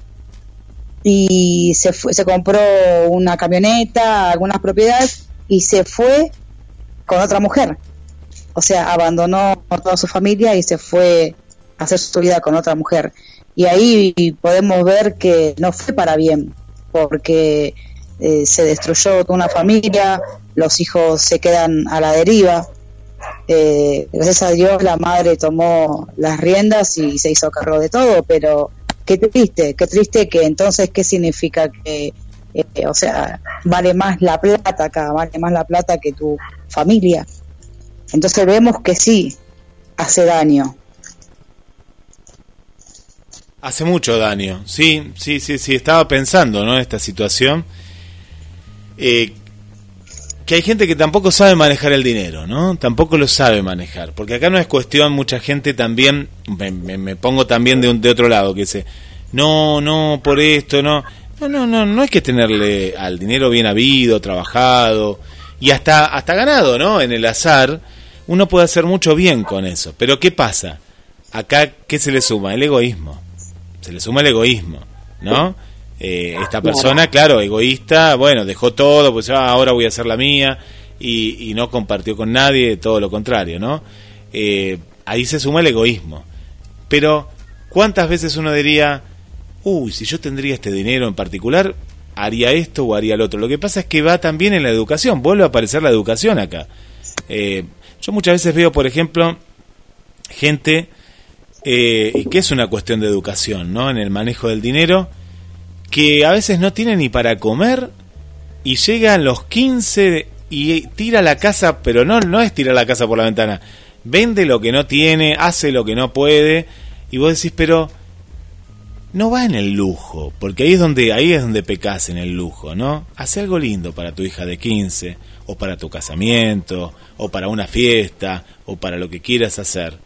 y se se compró una camioneta, algunas propiedades y se fue con otra mujer. O sea, abandonó toda su familia y se fue a hacer su vida con otra mujer. Y ahí podemos ver que no fue para bien, porque eh, se destruyó toda una familia, los hijos se quedan a la deriva. Eh, gracias a Dios la madre tomó las riendas y se hizo cargo de todo, pero qué triste, qué triste que entonces, ¿qué significa que, eh, o sea, vale más la plata acá, vale más la plata que tu familia? Entonces vemos que sí, hace daño. Hace mucho daño, sí, sí, sí, sí, estaba pensando, ¿no? Esta situación. Eh, que hay gente que tampoco sabe manejar el dinero, ¿no? Tampoco lo sabe manejar. Porque acá no es cuestión, mucha gente también, me, pongo también de, un, de otro lado, que dice, no, no, por esto, no. No, no, no, no hay que tenerle al dinero bien habido, trabajado y hasta, hasta ganado, ¿no? En el azar, uno puede hacer mucho bien con eso. Pero ¿qué pasa? Acá, ¿qué se le suma? El egoísmo. Se le suma el egoísmo, ¿no? Eh, esta persona, claro, egoísta, bueno, dejó todo, pues ah, ahora voy a hacer la mía y, no compartió con nadie, todo lo contrario, ¿no? Eh, ahí se suma el egoísmo. Pero, ¿cuántas veces uno diría, uy, si yo tendría este dinero en particular, haría esto o haría lo otro? Lo que pasa es que va también en la educación, vuelve a aparecer la educación acá. Eh, yo muchas veces veo, por ejemplo, gente, y que es una cuestión de educación, ¿no? En el manejo del dinero, que a veces no tiene ni para comer y llegan los 15 y tira la casa, pero no, no es tirar la casa por la ventana, vende lo que no tiene, hace lo que no puede y vos decís, pero no va en el lujo, porque ahí es donde ahí es donde pecas en el lujo, ¿no? Hace algo lindo para tu hija de 15 o para tu casamiento o para una fiesta o para lo que quieras hacer,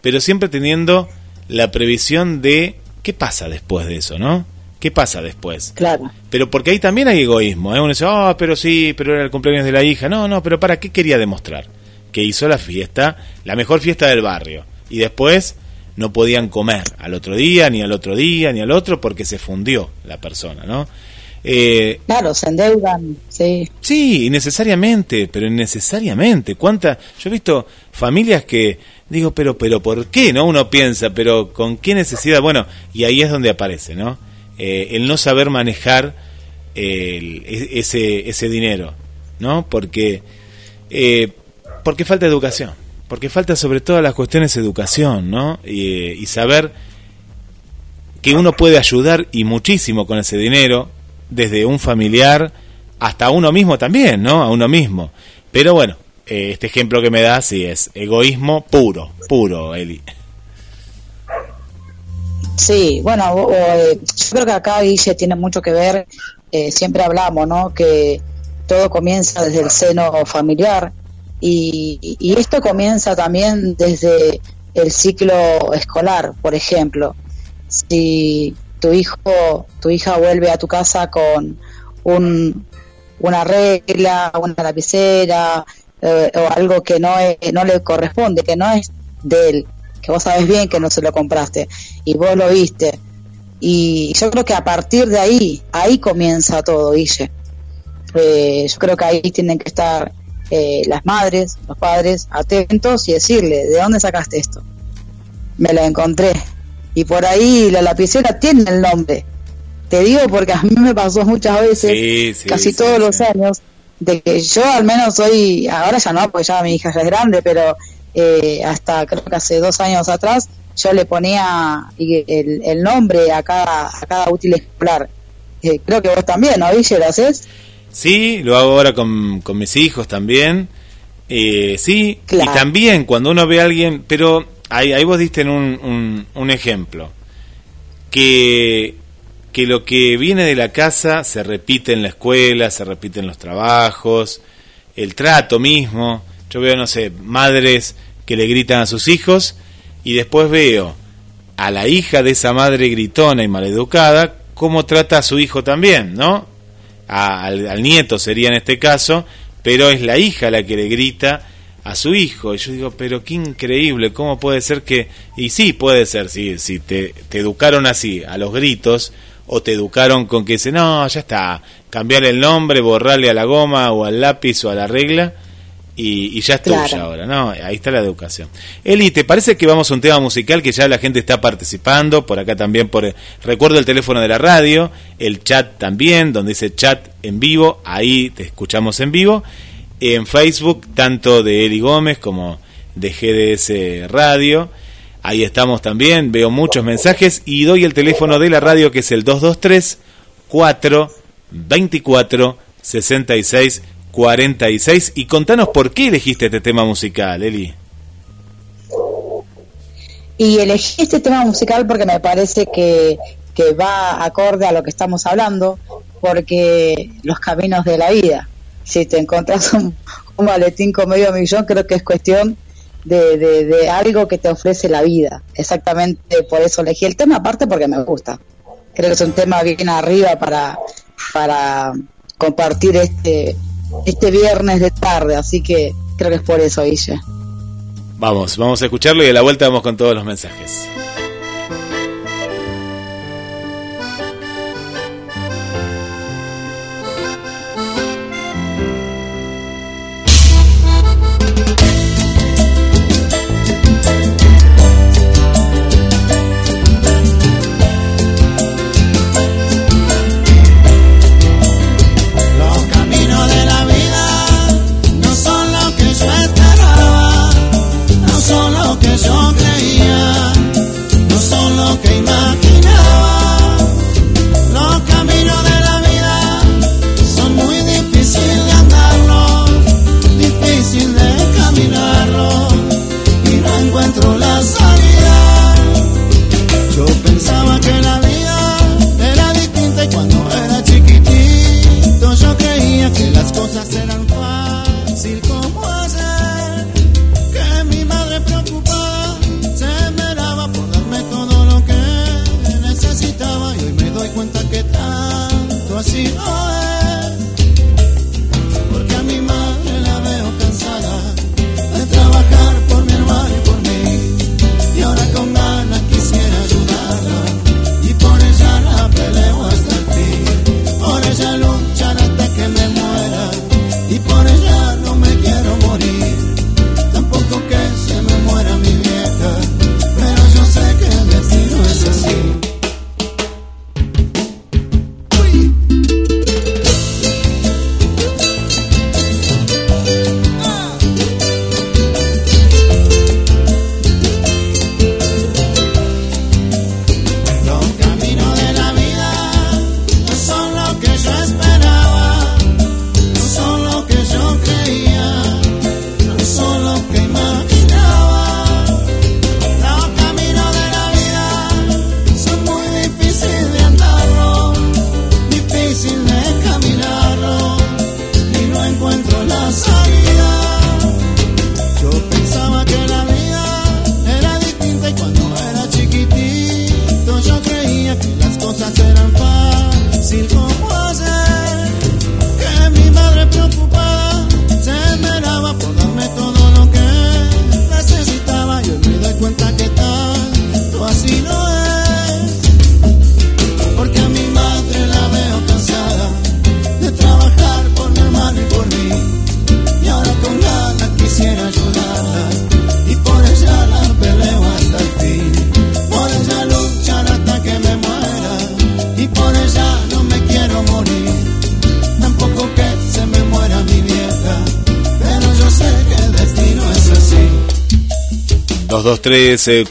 pero siempre teniendo la previsión de qué pasa después de eso, ¿no? ¿Qué pasa después? Claro. Pero porque ahí también hay egoísmo. ¿eh? Uno dice, oh, pero sí, pero era el cumpleaños de la hija. No, no, pero ¿para qué quería demostrar? Que hizo la fiesta, la mejor fiesta del barrio. Y después no podían comer al otro día, ni al otro día, ni al otro, porque se fundió la persona, ¿no? Eh, claro, se endeudan, sí. Sí, innecesariamente, pero innecesariamente. ¿Cuánta? Yo he visto familias que digo, pero, pero, ¿por qué? ¿No? Uno piensa, pero ¿con qué necesidad? Bueno, y ahí es donde aparece, ¿no? Eh, el no saber manejar e, ese, ese dinero, ¿no? Porque, eh, porque falta educación, porque falta sobre todo las cuestiones de educación, ¿no? Y, saber que uno puede ayudar y muchísimo con ese dinero, desde un familiar hasta uno mismo también, ¿no? A uno mismo. Pero bueno, eh, este ejemplo que me da sí es egoísmo puro, puro, Eli. Sí, bueno, eh, yo creo que acá Guille tiene mucho que ver, eh, siempre hablamos, ¿no? Que todo comienza desde el seno familiar y, esto comienza también desde el ciclo escolar, por ejemplo. Si tu hijo, tu hija vuelve a tu casa con un, una regla, una lapicera eh, o algo que no, no le corresponde, que no es de él, que vos sabes bien que no se lo compraste y vos lo viste. Y yo creo que a partir de ahí, ahí comienza todo, Guille. Eh, yo creo que ahí tienen que estar eh, las madres, los padres, atentos y decirle, ¿de dónde sacaste esto? Me lo encontré. Y por ahí la lapicera tiene el nombre. Te digo porque a mí me pasó muchas veces, casi todos los años, de que yo al menos soy, ahora ya no, porque ya mi hija ya es grande, pero eh, hasta creo que hace dos años atrás, yo le ponía el, nombre a cada, a cada útil escolar. Eh, creo que vos también, ¿no, Ville? ¿Lo haces? Sí, lo hago ahora con, con mis hijos también. Eh, sí, y también cuando uno ve a alguien, pero ahí, ahí vos diste un, un, un ejemplo, que, que lo que viene de la casa se repite en la escuela, se repite en los trabajos, el trato mismo. Yo veo, no sé, madres que le gritan a sus hijos y después veo a la hija de esa madre gritona y maleducada cómo trata a su hijo también, ¿no? al, nieto sería en este caso, pero es la hija la que le grita a su hijo. Y yo digo, pero qué increíble, ¿cómo puede ser que... Y sí, puede ser, si, si te, te educaron así, a los gritos, o te educaron con que dice, no, ya está, cambiar el nombre, borrarle a la goma o al lápiz o a la regla y, ya es tuya ahora, ¿no? Ahí está la educación. Eli, ¿te parece que vamos a un tema musical que ya la gente está participando? Por acá también, por recuerdo el teléfono de la radio, el chat también, donde dice chat en vivo, ahí te escuchamos en vivo. En Facebook, tanto de Eli Gómez como de GDS Radio. Ahí estamos también, veo muchos mensajes y doy el teléfono de la radio que es el 223 424 66 46 y contanos por qué elegiste este tema musical, Eli. Y elegí este tema musical porque me parece que, que va acorde a lo que estamos hablando, porque los caminos de la vida, si te encontrás un, un maletín con medio millón, creo que es cuestión de, de, de, algo que te ofrece la vida. Exactamente por eso elegí el tema, aparte porque me gusta. Creo que es un tema bien arriba para, para compartir este, este viernes de tarde, así que creo que es por eso, Guille. Vamos, vamos a escucharlo y a la vuelta vamos con todos los mensajes.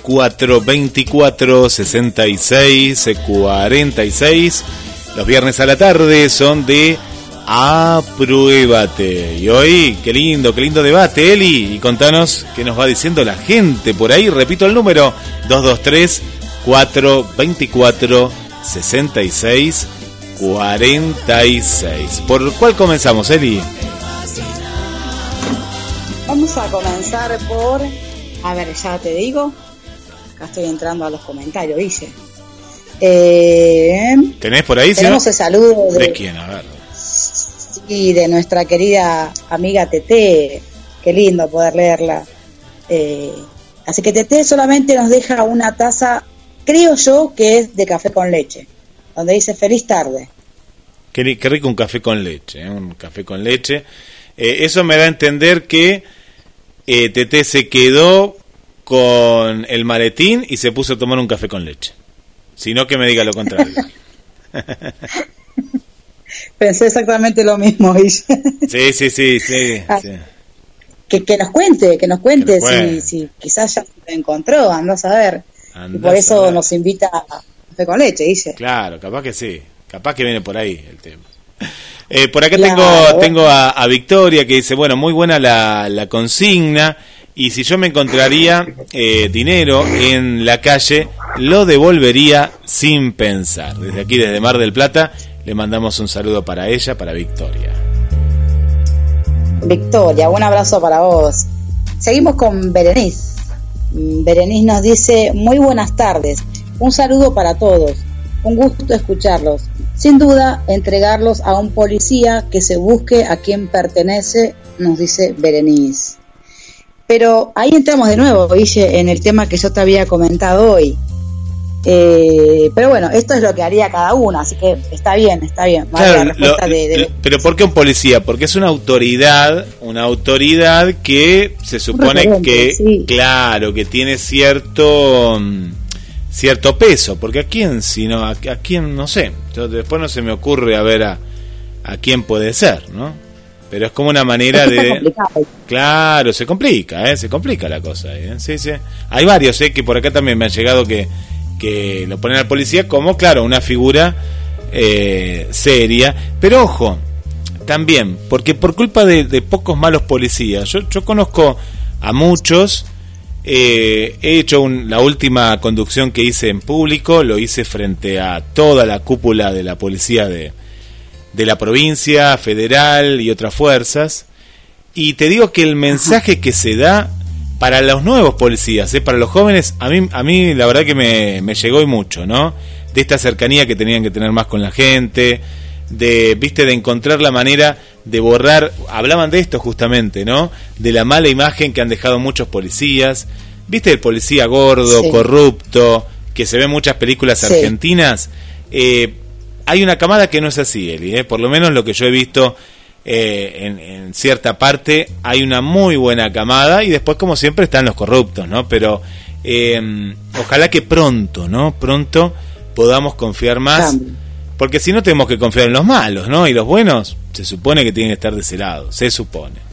Cuatro 424 66 46. Los viernes a la tarde son de Apruébate. Y hoy, qué lindo, qué lindo debate, Eli. Y contanos qué nos va diciendo la gente por ahí. Repito el número: 223 424 66 46. ¿Por cuál comenzamos, Eli? Vamos a comenzar por a ver, ya te digo. Acá estoy entrando a los comentarios, dice. Eh, ¿Tenés por ahí? Tenemos el saludo de... quién? A ver. y de nuestra querida amiga Tete. Qué lindo poder leerla. Eh, así que Tete solamente nos deja una taza, creo yo que es de café con leche, donde dice feliz tarde. Qué, rico un café con leche, ¿eh? un café con leche. Eh, eso me da a entender que Tete se quedó con el maletín y se puso a tomar un café con leche. Si no, que me diga lo contrario. Pensé exactamente lo mismo, Sí, sí, sí, sí. Ah, que, que, nos cuente, que nos cuente, Si, si, quizás ya se encontró, andás a ver. y por eso nos invita a café con leche, dice. Claro, capaz que sí. Capaz que viene por ahí el tema. Eh, por acá tengo, tengo a, Victoria que dice, bueno, muy buena la, la consigna y si yo me encontraría eh, dinero en la calle, lo devolvería sin pensar. Desde aquí, desde Mar del Plata, le mandamos un saludo para ella, para Victoria. Victoria, un abrazo para vos. Seguimos con Berenice. Mm, Berenice nos dice, muy buenas tardes, un saludo para todos, un gusto escucharlos. Sin duda, entregarlos a un policía que se busque a quien pertenece, nos dice Berenice. Pero ahí entramos de nuevo, Guille, en el tema que yo te había comentado hoy. Eh, pero bueno, esto es lo que haría cada uno, así que está bien, está bien. Pero ¿por qué un policía? Porque es una autoridad, una autoridad que se supone que, claro, que tiene cierto mm, cierto peso, porque a quién, si no, a, quién, no sé, después no se me ocurre a ver a, a quién puede ser, ¿no? Pero es como una manera de... Claro, se complica, ¿eh? Se complica la cosa. ¿eh? Sí, sí. Hay varios, ¿eh? Que por acá también me han llegado que, que lo ponen al policía como, claro, una figura eh, seria. Pero ojo, también, porque por culpa de, de pocos malos policías, yo, yo conozco a muchos eh, he hecho la última conducción que hice en público, lo hice frente a toda la cúpula de la policía de, de la provincia, federal y otras fuerzas. Y te digo que el mensaje que se da para los nuevos policías, eh, para los jóvenes, a mí, a mí la verdad que me, me llegó y mucho, ¿no? De esta cercanía que tenían que tener más con la gente, de, viste, de encontrar la manera de borrar, hablaban de esto justamente, ¿no? De la mala imagen que han dejado muchos policías, viste el policía gordo, corrupto, que se ve en muchas películas argentinas. Eh, hay una camada que no es así, Eli, ¿eh? por lo menos lo que yo he visto eh, en, cierta parte, hay una muy buena camada y después, como siempre, están los corruptos, ¿no? Pero ojalá que pronto, ¿no? Pronto podamos confiar más. Porque si no tenemos que confiar en los malos, ¿no? Y los buenos se supone que tienen que estar de ese lado, se supone.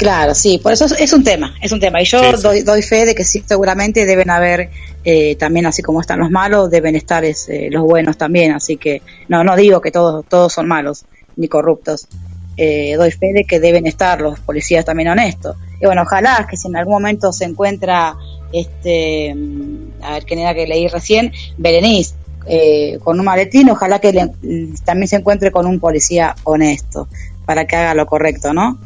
Claro, sí, por eso es un tema, es un tema. Y yo Doy, doy, fe de que sí, seguramente deben haber, eh, también así como están los malos, deben estar eh, los buenos también. Así que no, no digo que todos, todos son malos ni corruptos. Eh, doy fe de que deben estar los policías también honestos. Y bueno, ojalá que si en algún momento se encuentra, este, mm, a ver quién era que leí recién, Berenice, eh, con un maletín, ojalá que también se encuentre con un policía honesto para que haga lo correcto, ¿no?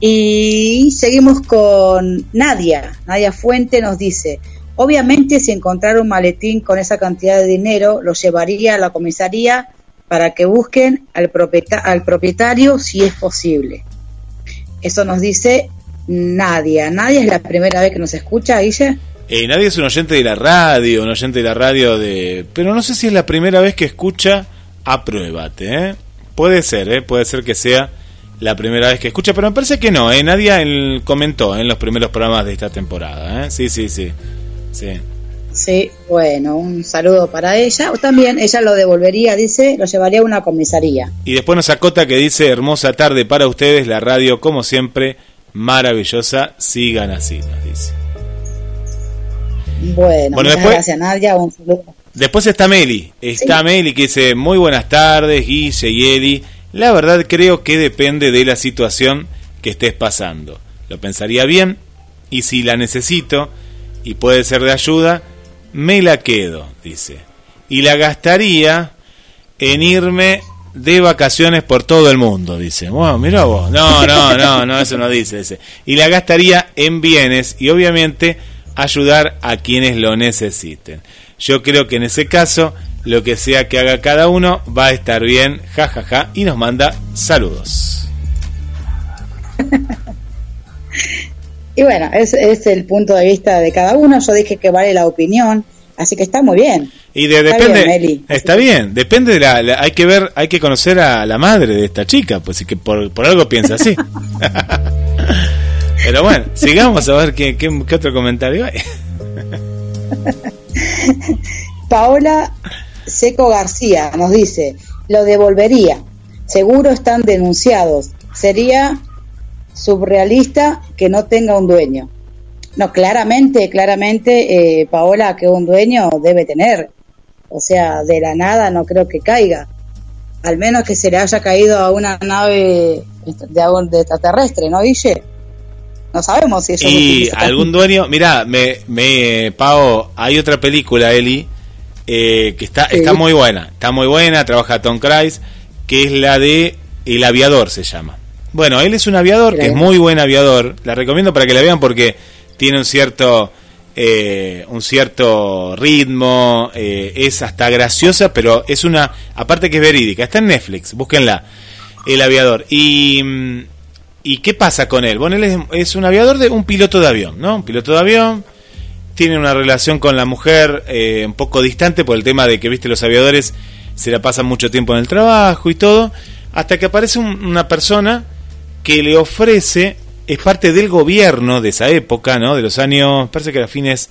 Y seguimos con Nadia. Nadia Fuente nos dice, obviamente si encontrara un maletín con esa cantidad de dinero, lo llevaría a la comisaría para que busquen al, al propietario si es posible. Eso nos dice Nadia. Nadia es la primera vez que nos escucha, Guille. Eh, nadie es un oyente de la radio, un oyente de la radio de... Pero no sé si es la primera vez que escucha Apruébate, ¿eh? Puede ser, ¿eh? Puede ser que sea la primera vez que escucha, pero me parece que no, ¿eh? Nadie comentó en los primeros programas de esta temporada, ¿eh? Sí, sí, sí. Sí. Sí, bueno, un saludo para ella. O también ella lo devolvería, dice, lo llevaría a una comisaría. Y después nos acota que dice, hermosa tarde para ustedes, la radio como siempre, maravillosa, sigan así, nos dice. Bueno, muchas después, gracias Nadia, un saludo. Después está Meli, está Meli que dice muy buenas tardes, Guille y Eli. La verdad creo que depende de la situación que estés pasando. Lo pensaría bien y si la necesito y puede ser de ayuda, me la quedo, dice. Y la gastaría en irme de vacaciones por todo el mundo, dice. Bueno, mira vos. No, no, no, no, eso no dice, dice. Y la gastaría en bienes y obviamente ayudar a quienes lo necesiten. Yo creo que en ese caso lo que sea que haga cada uno va a estar bien, jajaja, ja, ja, y nos manda saludos. y bueno, ese es el punto de vista de cada uno. Yo dije que vale la opinión, así que está muy bien. Y de, está depende, bien, está bien, depende de la, hay que ver, hay que conocer a la madre de esta chica, pues que por, por algo piensa así. Pero bueno, sigamos a ver qué, qué, qué otro comentario hay. Paola Seco García nos dice, lo devolvería, seguro están denunciados, sería surrealista que no tenga un dueño. No, claramente, claramente, eh, Paola, que un dueño debe tener. O sea, de la nada no creo que caiga. Al menos que se le haya caído a una nave de, de extraterrestre, ¿no, Guille? No sabemos si eso Y algún dueño, mira, me, me, Pao, hay otra película, Eli, eh, que está, está muy buena, está muy buena, trabaja Tom Cruise, que es la de El Aviador se llama. Bueno, él es un aviador, que es muy buen aviador, la recomiendo para que la vean porque tiene un cierto... Eh, un cierto ritmo, eh, es hasta graciosa, pero es una, aparte que es verídica, está en Netflix, búsquenla, El Aviador. Y, mm, ¿y qué pasa con él? Bueno, él es, es, un aviador, de un piloto de avión, ¿no? Un piloto de avión, tiene una relación con la mujer eh, un poco distante por el tema de que, viste, los aviadores se la pasan mucho tiempo en el trabajo y todo, hasta que aparece una persona que le ofrece, es parte del gobierno de esa época, ¿no? De los años, parece que a fines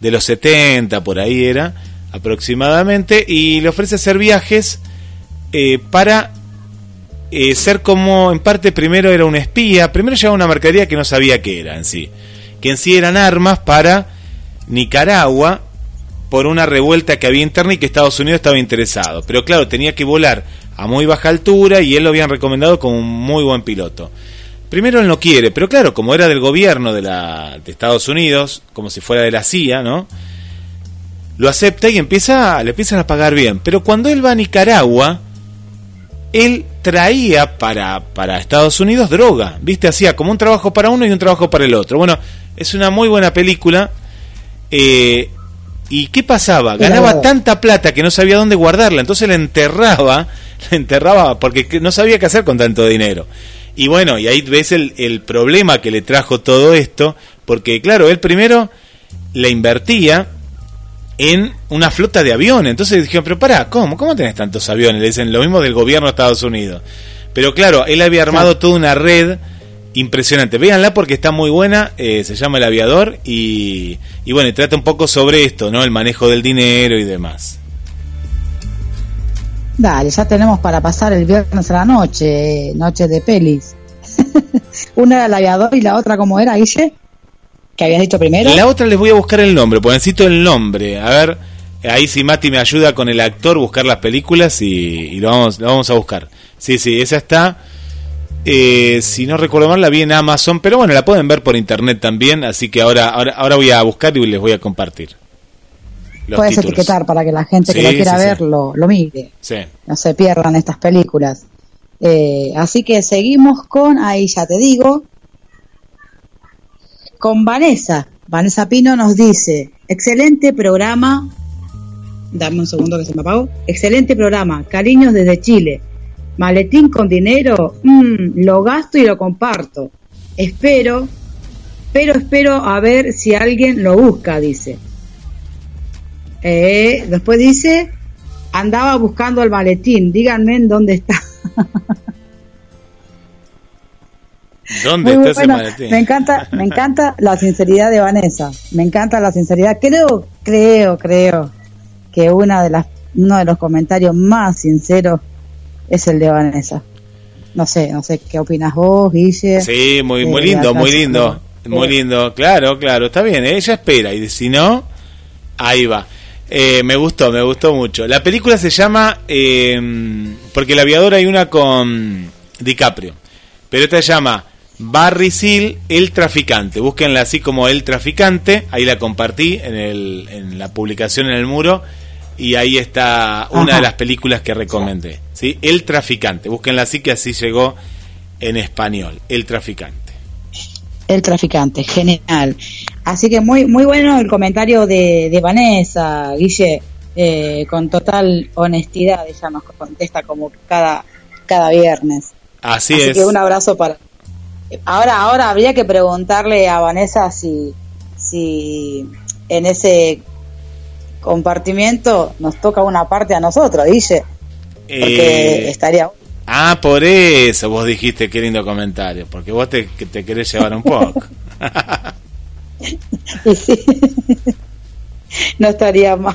de los 70, por ahí era, aproximadamente, y le ofrece hacer viajes eh, para eh, ser como, en parte primero era un espía, primero llevaba una mercadería que no sabía qué era en sí, que en sí eran armas para Nicaragua por una revuelta que había interna y que Estados Unidos estaba interesado. Pero claro, tenía que volar a muy baja altura y él lo habían recomendado como un muy buen piloto. Primero él no quiere, pero claro, como era del gobierno de, la, de Estados Unidos, como si fuera de la CIA, ¿no? Lo acepta y empieza, le empiezan a pagar bien. Pero cuando él va a Nicaragua, él traía para, para Estados Unidos droga, ¿viste? Hacía como un trabajo para uno y un trabajo para el otro. Bueno, es una muy buena película eh, ¿Y qué pasaba? Ganaba tanta plata que no sabía dónde guardarla, entonces la enterraba, la enterraba porque no sabía qué hacer con tanto dinero. Y bueno, y ahí ves el, el problema que le trajo todo esto, porque claro, él primero le invertía en una flota de aviones. Entonces dijeron, pero pará, ¿cómo? ¿Cómo tenés tantos aviones? Le dicen lo mismo del gobierno de Estados Unidos. Pero claro, él había armado toda una red impresionante. Véanla porque está muy buena, eh, se llama El Aviador y, y bueno, trata un poco sobre esto, ¿no? El manejo del dinero y demás. Dale, ya tenemos para pasar el viernes a la noche, noche de pelis. Una era El Aviador y la otra, ¿cómo era, Guille? ¿Que habías dicho primero? La otra les voy a buscar el nombre, porque necesito el nombre. A ver, ahí si Mati me ayuda con el actor, buscar las películas y, y lo, vamos, lo vamos a buscar. Sí, sí, esa está eh, si no recuerdo mal, la vi en Amazon, pero bueno, la pueden ver por internet también, así que ahora, ahora, ahora voy a buscar y les voy a compartir. Puedes etiquetar para que la gente que lo quiera ver Lo, lo, mire. No se pierdan estas películas. Eh, así que seguimos con, ahí ya te digo, con Vanessa. Vanessa Pino nos dice, excelente programa. Dame un segundo que se me apagó. Excelente programa. Cariños desde Chile. Maletín con dinero, mm, lo gasto y lo comparto. Espero, pero espero a ver si alguien lo busca, dice. Eh, después dice, andaba buscando el maletín, díganme en dónde está. ¿Dónde está ese maletín? Me encanta, me encanta la sinceridad de Vanessa. Me encanta la sinceridad. Creo, creo, creo que una de las, uno de los comentarios más sinceros es el de Vanessa. No sé, no sé qué opinas vos, Guille. Sí, muy, muy eh, lindo, muy lindo. Muy lindo, claro, claro, está bien, ella espera y si no, ahí va. Eh, me gustó, me gustó mucho. La película se llama, eh, porque el aviador hay una con DiCaprio, pero esta se llama Barry Seal, El Traficante. Búsquenla así como El Traficante, ahí la compartí en, el, en la publicación en el muro y ahí está una de las películas que recomendé. ¿sí? El Traficante, búsquenla así que así llegó en español, El Traficante. El Traficante, genial. Así que muy muy bueno el comentario de, de Vanessa, Guille. eh, con total honestidad, ella nos contesta como cada, cada viernes. Así, Así es. que un abrazo para... Ahora, ahora habría que preguntarle a Vanessa si, si en ese compartimiento nos toca una parte a nosotros, dice, porque Eh, estaría... ah, por eso vos dijiste qué lindo comentario, porque vos te, te querés llevar un poco. Sí, no estaría mal.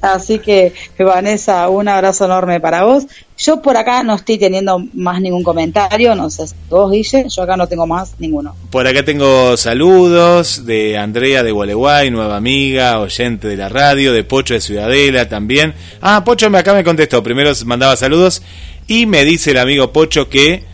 Así que, Vanessa, un abrazo enorme para vos. Yo por acá no estoy teniendo más ningún comentario, no sé vos, Guille, yo acá no tengo más ninguno. Por acá tengo saludos de Andrea de Gualeguay, nueva amiga, oyente de la radio, de Pocho de Ciudadela también. Ah, Pocho acá me contestó, primero mandaba saludos y me dice el amigo Pocho que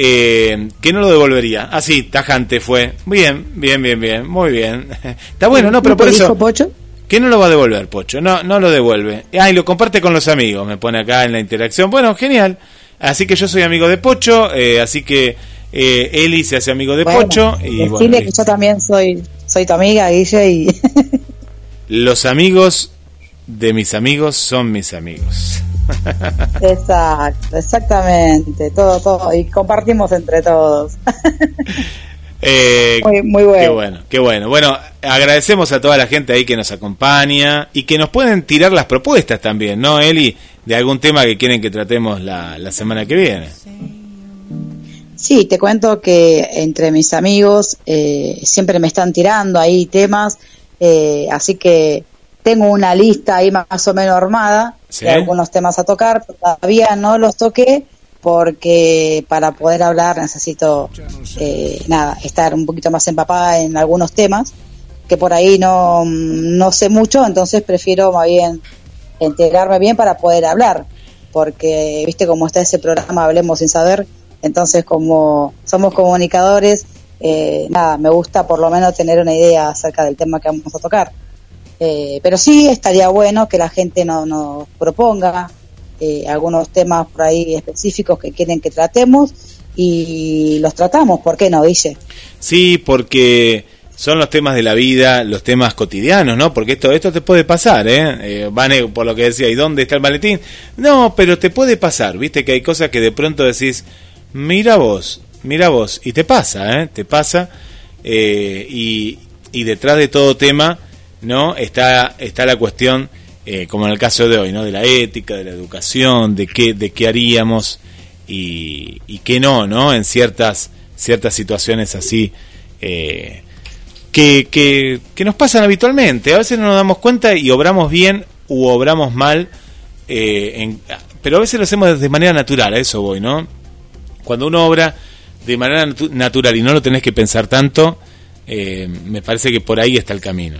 eh, que no lo devolvería. Así, tajante fue. Bien, bien, bien, bien, muy bien. Está bueno, no, pero por ¿Te eso... dijo Pocho? Que no lo va a devolver, Pocho. No, no lo devuelve. Ah, y lo comparte con los amigos, me pone acá en la interacción. Bueno, genial. Así que yo soy amigo de Pocho, eh, así que eh, Eli se hace amigo de Bueno, Pocho. Y bueno, que yo también soy soy tu amiga, Guille, y los amigos de mis amigos son mis amigos. Exacto, exactamente, todo, todo, y compartimos entre todos. Eh, Muy- muy bueno. Qué bueno, qué bueno. Bueno, agradecemos a toda la gente ahí que nos acompaña y que nos pueden tirar las propuestas también, ¿no, Eli? De algún tema que quieren que tratemos la, la semana que viene. Sí, te cuento que entre mis amigos eh, siempre me están tirando ahí temas, eh, así que tengo una lista ahí más o menos armada Sí. de algunos temas a tocar, pero todavía no los toqué porque para poder hablar necesito, eh, nada, estar un poquito más empapada en algunos temas que por ahí no, no sé mucho, entonces prefiero más bien enterarme bien para poder hablar, porque viste cómo está ese programa Hablemos sin saber, entonces como somos comunicadores, eh, nada, me gusta por lo menos tener una idea acerca del tema que vamos a tocar. Eh, pero sí estaría bueno que la gente no- nos proponga eh, algunos temas por ahí específicos que quieren que tratemos y los tratamos, ¿por qué no, Guille? Sí, porque son los temas de la vida, los temas cotidianos, ¿no? Porque esto esto te puede pasar, ¿eh? eh por lo que decía, ¿y dónde está el maletín? No, pero te puede pasar, ¿viste? Que hay cosas que de pronto decís, mira vos, mira vos, y te pasa, ¿eh? Te pasa, eh, y, y detrás de todo tema, ¿no? Está, está la cuestión, eh, como en el caso de hoy, ¿no? De la ética, de la educación, de qué, de qué haríamos y, qué no, ¿no? En ciertas, ciertas situaciones así, eh, que, que, que nos pasan habitualmente. A veces no nos damos cuenta y obramos bien u obramos mal, eh, pero a veces lo hacemos de manera natural, a eso voy, ¿no? Cuando uno obra de manera natu- natural y no lo tenés que pensar tanto, eh, me parece que por ahí está el camino.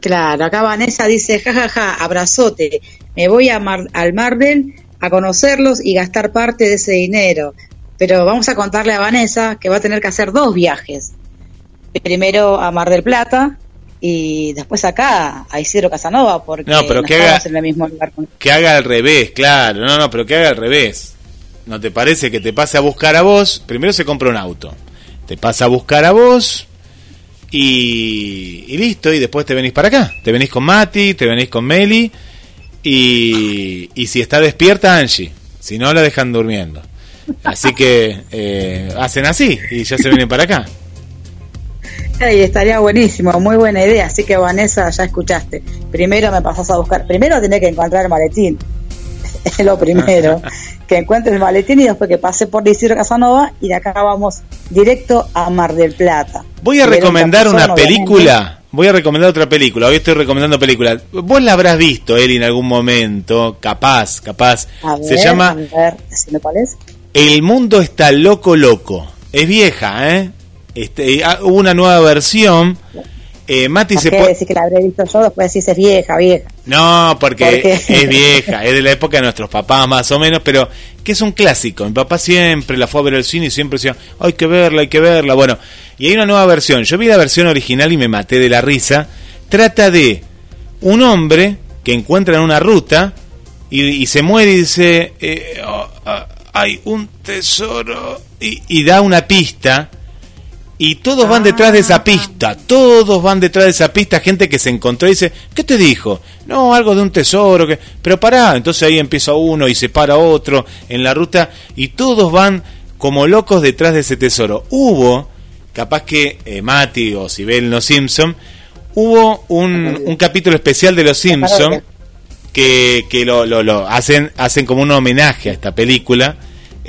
Claro, acá Vanessa dice, jajaja, abrazote, me voy a Mar- al Marvel a conocerlos y gastar parte de ese dinero. Pero vamos a contarle a Vanessa que va a tener que hacer dos viajes. Primero a Mar del Plata y después acá a Isidro Casanova, porque No, pero que estamos haga- en el mismo lugar. Que haga al revés, claro, no, no, pero que haga al revés. ¿No te parece que te pase a buscar a vos? Primero se compra un auto, te pasa a buscar a vos y, y listo, y después te venís para acá. Te venís con Mati, te venís con Meli y, y si está despierta Angie, si no la dejan durmiendo. Así que eh, hacen así y ya se vienen para acá. Ey, estaría buenísimo, muy buena idea. Así que Vanessa, ya escuchaste. Primero me pasás a buscar. Primero tenés que encontrar el maletín. Es lo primero. que encuentres el maletín y después que pase por Isidro Casanova y de acá vamos directo a Mar del Plata. Voy a recomendar una obviamente. película. Voy a recomendar otra película. Hoy estoy recomendando películas. Vos la habrás visto, Eli, en algún momento. Capaz, capaz. A ver, Se llama A ver, cuál es. El mundo está loco, loco. Es vieja, ¿eh? Este, ah, hubo una nueva versión. Eh, Mati ¿Por se puede. decir que la habré visto yo? Después decís es vieja, vieja. No, porque es vieja, es de la época de nuestros papás más o menos, pero que es un clásico. Mi papá siempre la fue a ver al cine y siempre decía, hay que verla, hay que verla. Bueno, y hay una nueva versión. Yo vi la versión original y me maté de la risa. Trata de un hombre que encuentra en una ruta y, y se muere y dice, eh, oh, ah, hay un tesoro y, y da una pista y todos van detrás de esa Ah. pista, todos van detrás de esa pista, gente que se encontró y dice, ¿qué te dijo? No, algo de un tesoro, que... pero pará, entonces ahí empieza uno y se para otro en la ruta y todos van como locos detrás de ese tesoro. Hubo, capaz que eh, Mati o si ven Los Simpson, hubo un, un capítulo especial de Los Simpson que, que lo, lo, lo hacen, hacen como un homenaje a esta película,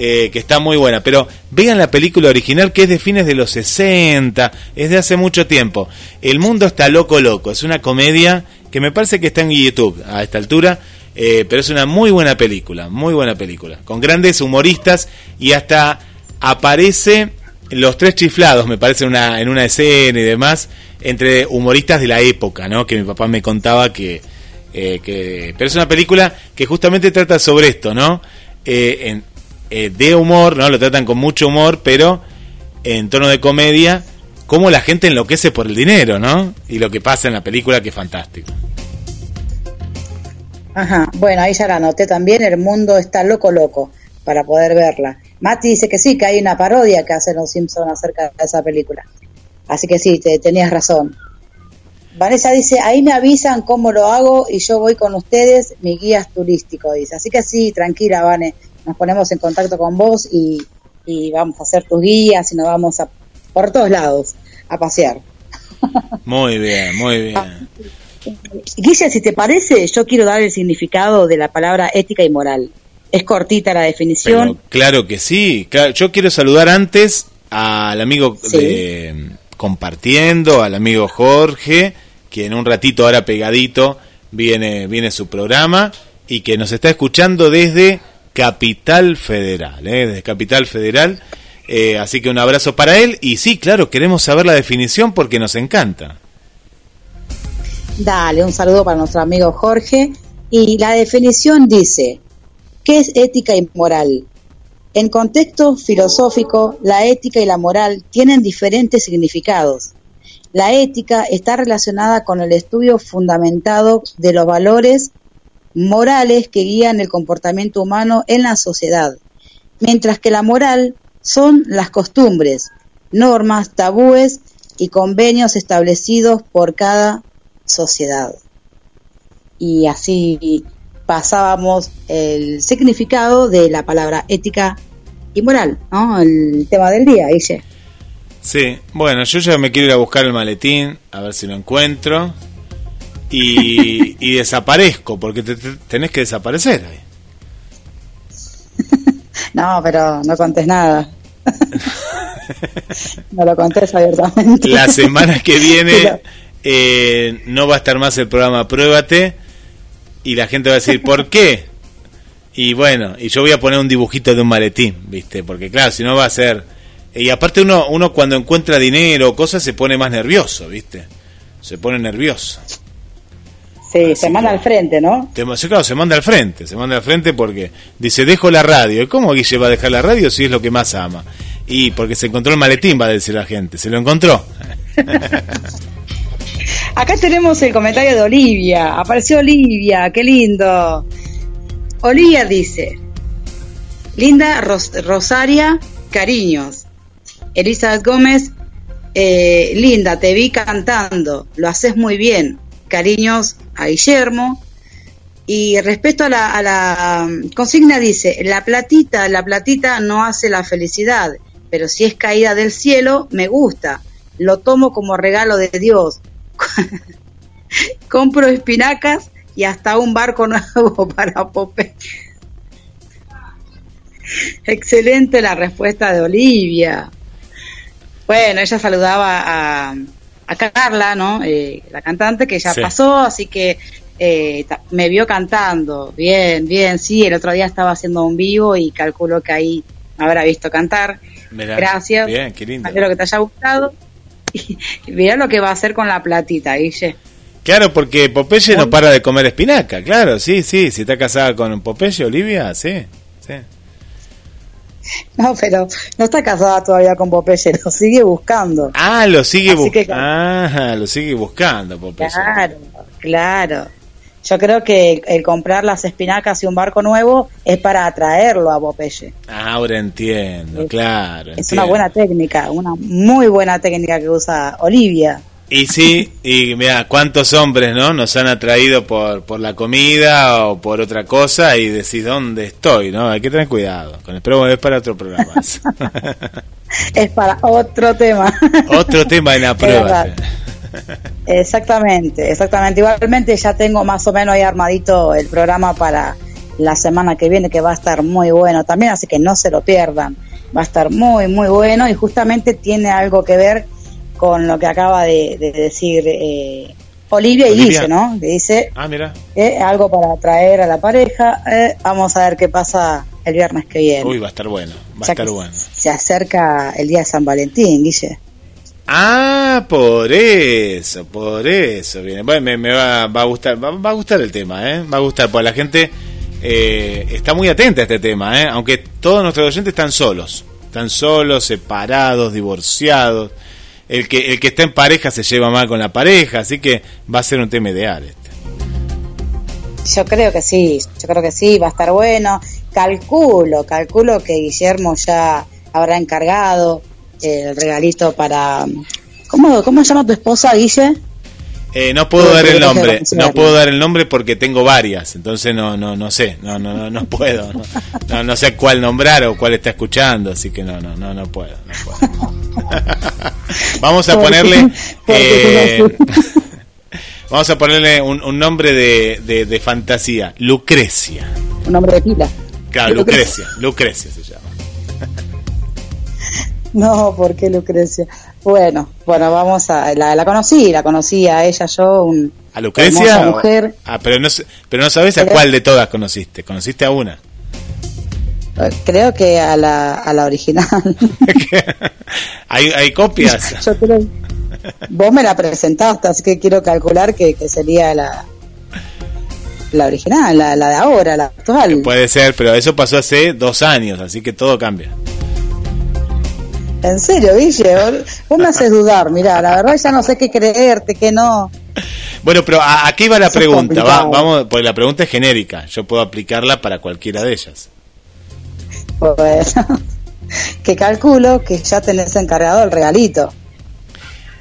eh, que está muy buena. Pero vean la película original que es de fines de los 60, es de hace mucho tiempo. El mundo está loco, loco. Es una comedia que me parece que está en YouTube a esta altura. eh, pero es una muy buena película, muy buena película, con grandes humoristas y hasta aparece los tres chiflados, me parece, una, en una escena y demás, entre humoristas de la época, ¿no? Que mi papá me contaba que, eh, que pero es una película que justamente trata sobre esto, ¿no? Eh, en- eh, de humor, ¿no? Lo tratan con mucho humor, pero en tono de comedia, cómo la gente enloquece por el dinero, ¿no? Y lo que pasa en la película que es fantástico. Ajá, bueno, ahí ya la anoté también, el mundo está loco loco para poder verla. Mati dice que sí, que hay una parodia que hacen los Simpsons acerca de esa película. Así que sí, te, tenías razón. Vanessa dice, ahí me avisan cómo lo hago y yo voy con ustedes, mi guía turístico, dice. Así que sí, tranquila, Vane, nos ponemos en contacto con vos y, y vamos a hacer tus guías y nos vamos a, por todos lados a pasear. Muy bien, muy bien. Guilla, si te parece, yo quiero dar el significado de la palabra ética y moral. Es cortita la definición. Pero claro que sí. Yo quiero saludar antes al amigo Sí. de compartiendo, al amigo Jorge, que en un ratito ahora pegadito viene viene su programa y que nos está escuchando desde Capital Federal, ¿eh? desde Capital Federal. Eh, así que un abrazo para él y sí, claro, queremos saber la definición porque nos encanta. Dale, un saludo para nuestro amigo Jorge. Y la definición dice, ¿qué es ética y moral? En contexto filosófico, la ética y la moral tienen diferentes significados. La ética está relacionada con el estudio fundamentado de los valores morales que guían el comportamiento humano en la sociedad, mientras que la moral son las costumbres, normas, tabúes y convenios establecidos por cada sociedad. Y así pasábamos el significado de la palabra ética y moral, ¿no? El tema del día, Guille. Sí, bueno, yo ya me quiero ir a buscar el maletín, a ver si lo encuentro. Y, y desaparezco, porque te, te- tenés que desaparecer ahí. No, pero no contés nada. no lo contés abiertamente. La semana que viene Pero- eh, no va a estar más el programa Pruébate y la gente va a decir, ¿por qué? Y bueno, y yo voy a poner un dibujito de un maletín, ¿viste? Porque claro, si no va a ser... Y aparte uno, uno cuando encuentra dinero o cosas se pone más nervioso, ¿viste? Se pone nervioso. Sí, Así se manda que- al frente, ¿no? Te- claro, se manda al frente, se manda al frente porque dice, dejo la radio. ¿Y cómo Guille va a dejar la radio si es lo que más ama? Y porque se encontró el maletín, va a decir la gente, se lo encontró. Acá tenemos el comentario de Olivia. Apareció Olivia, qué lindo. Olivia dice, Linda Ros- Rosaria, cariños. Elizabeth Gómez, eh, Linda, te vi cantando, lo haces muy bien. Cariños a Guillermo. Y respecto a la, a la um, consigna dice, la platita, la platita no hace la felicidad, pero si es caída del cielo, me gusta. Lo tomo como regalo de Dios. Compro espinacas y hasta un barco nuevo para Popeye. Excelente la respuesta de Olivia. Bueno, ella saludaba a, a Carla, ¿no? Eh, la cantante que ya Sí. pasó, así que eh, me vio cantando. Bien, bien, sí, el otro día estaba haciendo un vivo y calculo que ahí me habrá visto cantar. Mirá, Gracias. Bien, qué lindo. Espero que te haya gustado. Mirá lo que va a hacer con la platita, Guille. Claro, porque Popeye no para de comer espinaca, claro, sí, sí, si está casada con Popeye, Olivia, sí. No, pero no está casada todavía con Popeye, lo sigue buscando. Ah, lo sigue buscando. Ah, lo sigue buscando Popeye. Claro, claro. Yo creo que el, comprar las espinacas y un barco nuevo es para atraerlo a Popeye. Ahora entiendo, claro. Es una buena técnica, una muy buena técnica que usa Olivia. Y sí, y mira, cuántos hombres, ¿no? Nos han atraído por, por la comida o por otra cosa y decís dónde estoy, ¿no? Hay que tener cuidado. Con el pero es para otro programa. es para otro tema. Otro tema en la prueba. Exactamente, exactamente. Igualmente ya tengo más o menos ahí armadito el programa para la semana que viene, que va a estar muy bueno también, así que no se lo pierdan. Va a estar muy, muy bueno y justamente tiene algo que ver con lo que acaba de, decir eh, Olivia, y dice, ¿no? Que dice ah, mira. algo para atraer a la pareja. Eh, vamos a ver qué pasa el viernes que viene. Uy, va a estar bueno, va a estar bueno. Se acerca el día de San Valentín, Guille. Ah, por eso, por eso. Viene. Bueno, me, va, a gustar, va, a gustar el tema, ¿eh? Va a gustar, porque la gente eh, está muy atenta a este tema, ¿eh? Aunque todos nuestros oyentes están solos, están solos, separados, divorciados el que, el que está en pareja se lleva mal con la pareja, así que va a ser un tema ideal este. Yo creo que sí, yo creo que sí, va a estar bueno. Calculo, calculo que Guillermo ya habrá encargado el regalito para... ¿Cómo, cómo se llama tu esposa, Guille? Eh, no puedo dar el nombre, no puedo dar el nombre porque tengo varias, entonces no no no sé, no no no, no puedo, no, no, sé cuál nombrar o cuál está escuchando, así que no no no no puedo, no puedo. vamos a ponerle eh, vamos a ponerle un, nombre de, de, fantasía, Lucrecia. Un nombre de pila. Claro, Lucrecia, Lucrecia se llama. no, ¿por qué Lucrecia? Bueno, bueno, vamos a. La, la conocí, la conocí a ella, yo, un. ¿A Lucrecia? mujer. Ah, pero no, pero no sabes a cuál de todas conociste. ¿Conociste a una? Creo que a la, a la original. ¿Hay, ¿Hay copias? yo creo. Vos me la presentaste, así que quiero calcular que, que sería la, la original, la, la, de ahora, la actual. Puede ser, pero eso pasó hace dos años, así que todo cambia. En serio, Guille, vos me haces dudar, mira, la verdad ya no sé qué creerte, qué no. Bueno, pero aquí va la pregunta, vamos, pues la pregunta es genérica, yo puedo aplicarla para cualquiera de ellas. Bueno, que calculo que ya tenés encargado el regalito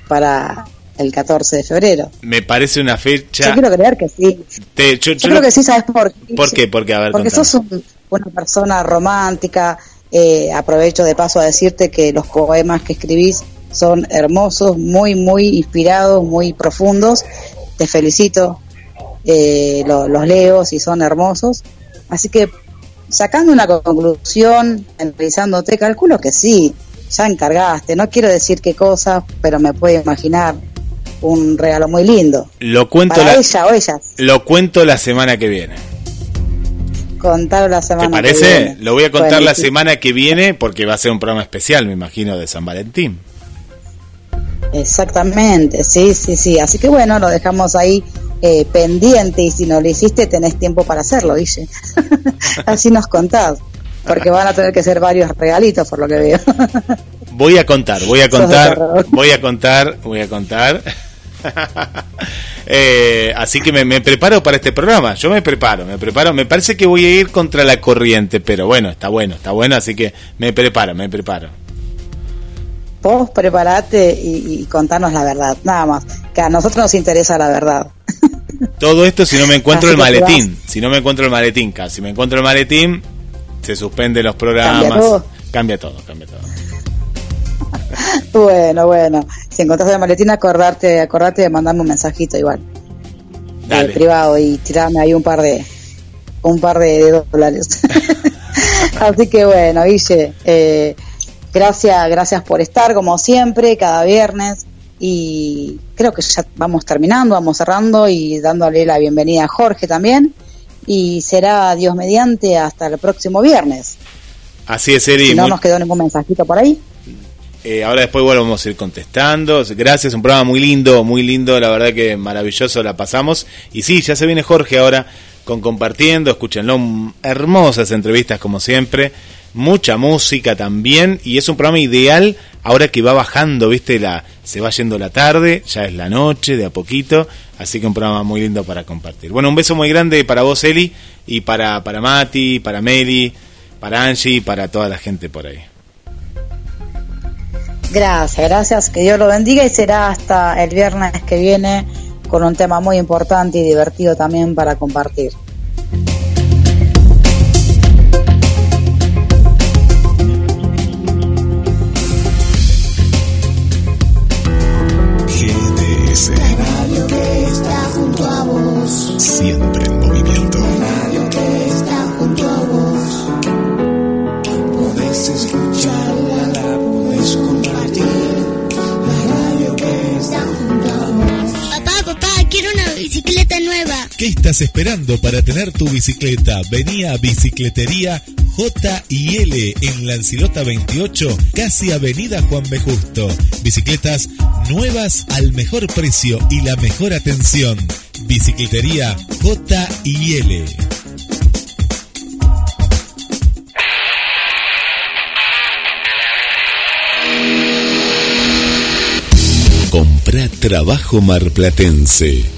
para el 14 de febrero. Me parece una fecha. Yo quiero creer que sí. yo, creo que sí, ¿sabes por qué? ¿Por qué? Porque, a ver, Porque sos una persona romántica, eh, aprovecho de paso a decirte que los poemas que escribís son hermosos, muy, muy inspirados, muy profundos. Te felicito, eh, los leo y son hermosos. Así que sacando una conclusión, analizándote, calculo que sí, ya encargaste. No quiero decir qué cosa, pero me puedo imaginar un regalo muy lindo. Lo cuento para ella o ellas. Lo cuento la semana que viene contar la semana ¿Te parece? Lo voy a contar la semana que viene porque va a ser un programa especial, me imagino, de San Valentín. Exactamente, sí, sí, sí. Así que bueno, lo dejamos ahí eh, pendiente y si no lo hiciste tenés tiempo para hacerlo, dice. Así nos contás, porque van a tener que ser varios regalitos por lo que veo. voy a contar, voy a contar, voy a contar, voy a contar. Eh, así que me, preparo para este programa. Yo me preparo, me preparo. Me parece que voy a ir contra la corriente, pero bueno, está bueno, está bueno. Así que me preparo, me preparo. Vos preparate y, contanos la verdad, nada más. Que a nosotros nos interesa la verdad. Todo esto si no me encuentro el maletín. Si no me encuentro el maletín, casi me encuentro el maletín, se suspenden los programas. Cambia todo, cambia todo. bueno, bueno. Si encontrás el maletín, acordarte, acordarte de mandarme un mensajito igual. Eh, privado y tirarme ahí un par de un par de, dólares. Así que bueno, Guille, eh, gracias, gracias por estar como siempre, cada viernes. Y creo que ya vamos terminando, vamos cerrando y dándole la bienvenida a Jorge también. Y será Dios mediante hasta el próximo viernes. Así es, Eri. Si no nos quedó ningún mensajito por ahí. Eh, ahora después bueno, vamos a ir contestando. Gracias, un programa muy lindo, muy lindo, la verdad que maravilloso la pasamos. Y sí, ya se viene Jorge ahora con compartiendo, escúchenlo, hermosas entrevistas como siempre, mucha música también y es un programa ideal ahora que va bajando, viste, la, se va yendo la tarde, ya es la noche, de a poquito, así que un programa muy lindo para compartir. Bueno, un beso muy grande para vos, Eli, y para, para Mati, para Meli, para Angie para toda la gente por ahí. Gracias, gracias, que Dios lo bendiga y será hasta el viernes que viene con un tema muy importante y divertido también para compartir. Estás esperando para tener tu bicicleta? Vení a Bicicletería J y L en Lancilota 28, casi Avenida Juan B. Justo. Bicicletas nuevas al mejor precio y la mejor atención. Bicicletería J y L. Comprá trabajo marplatense.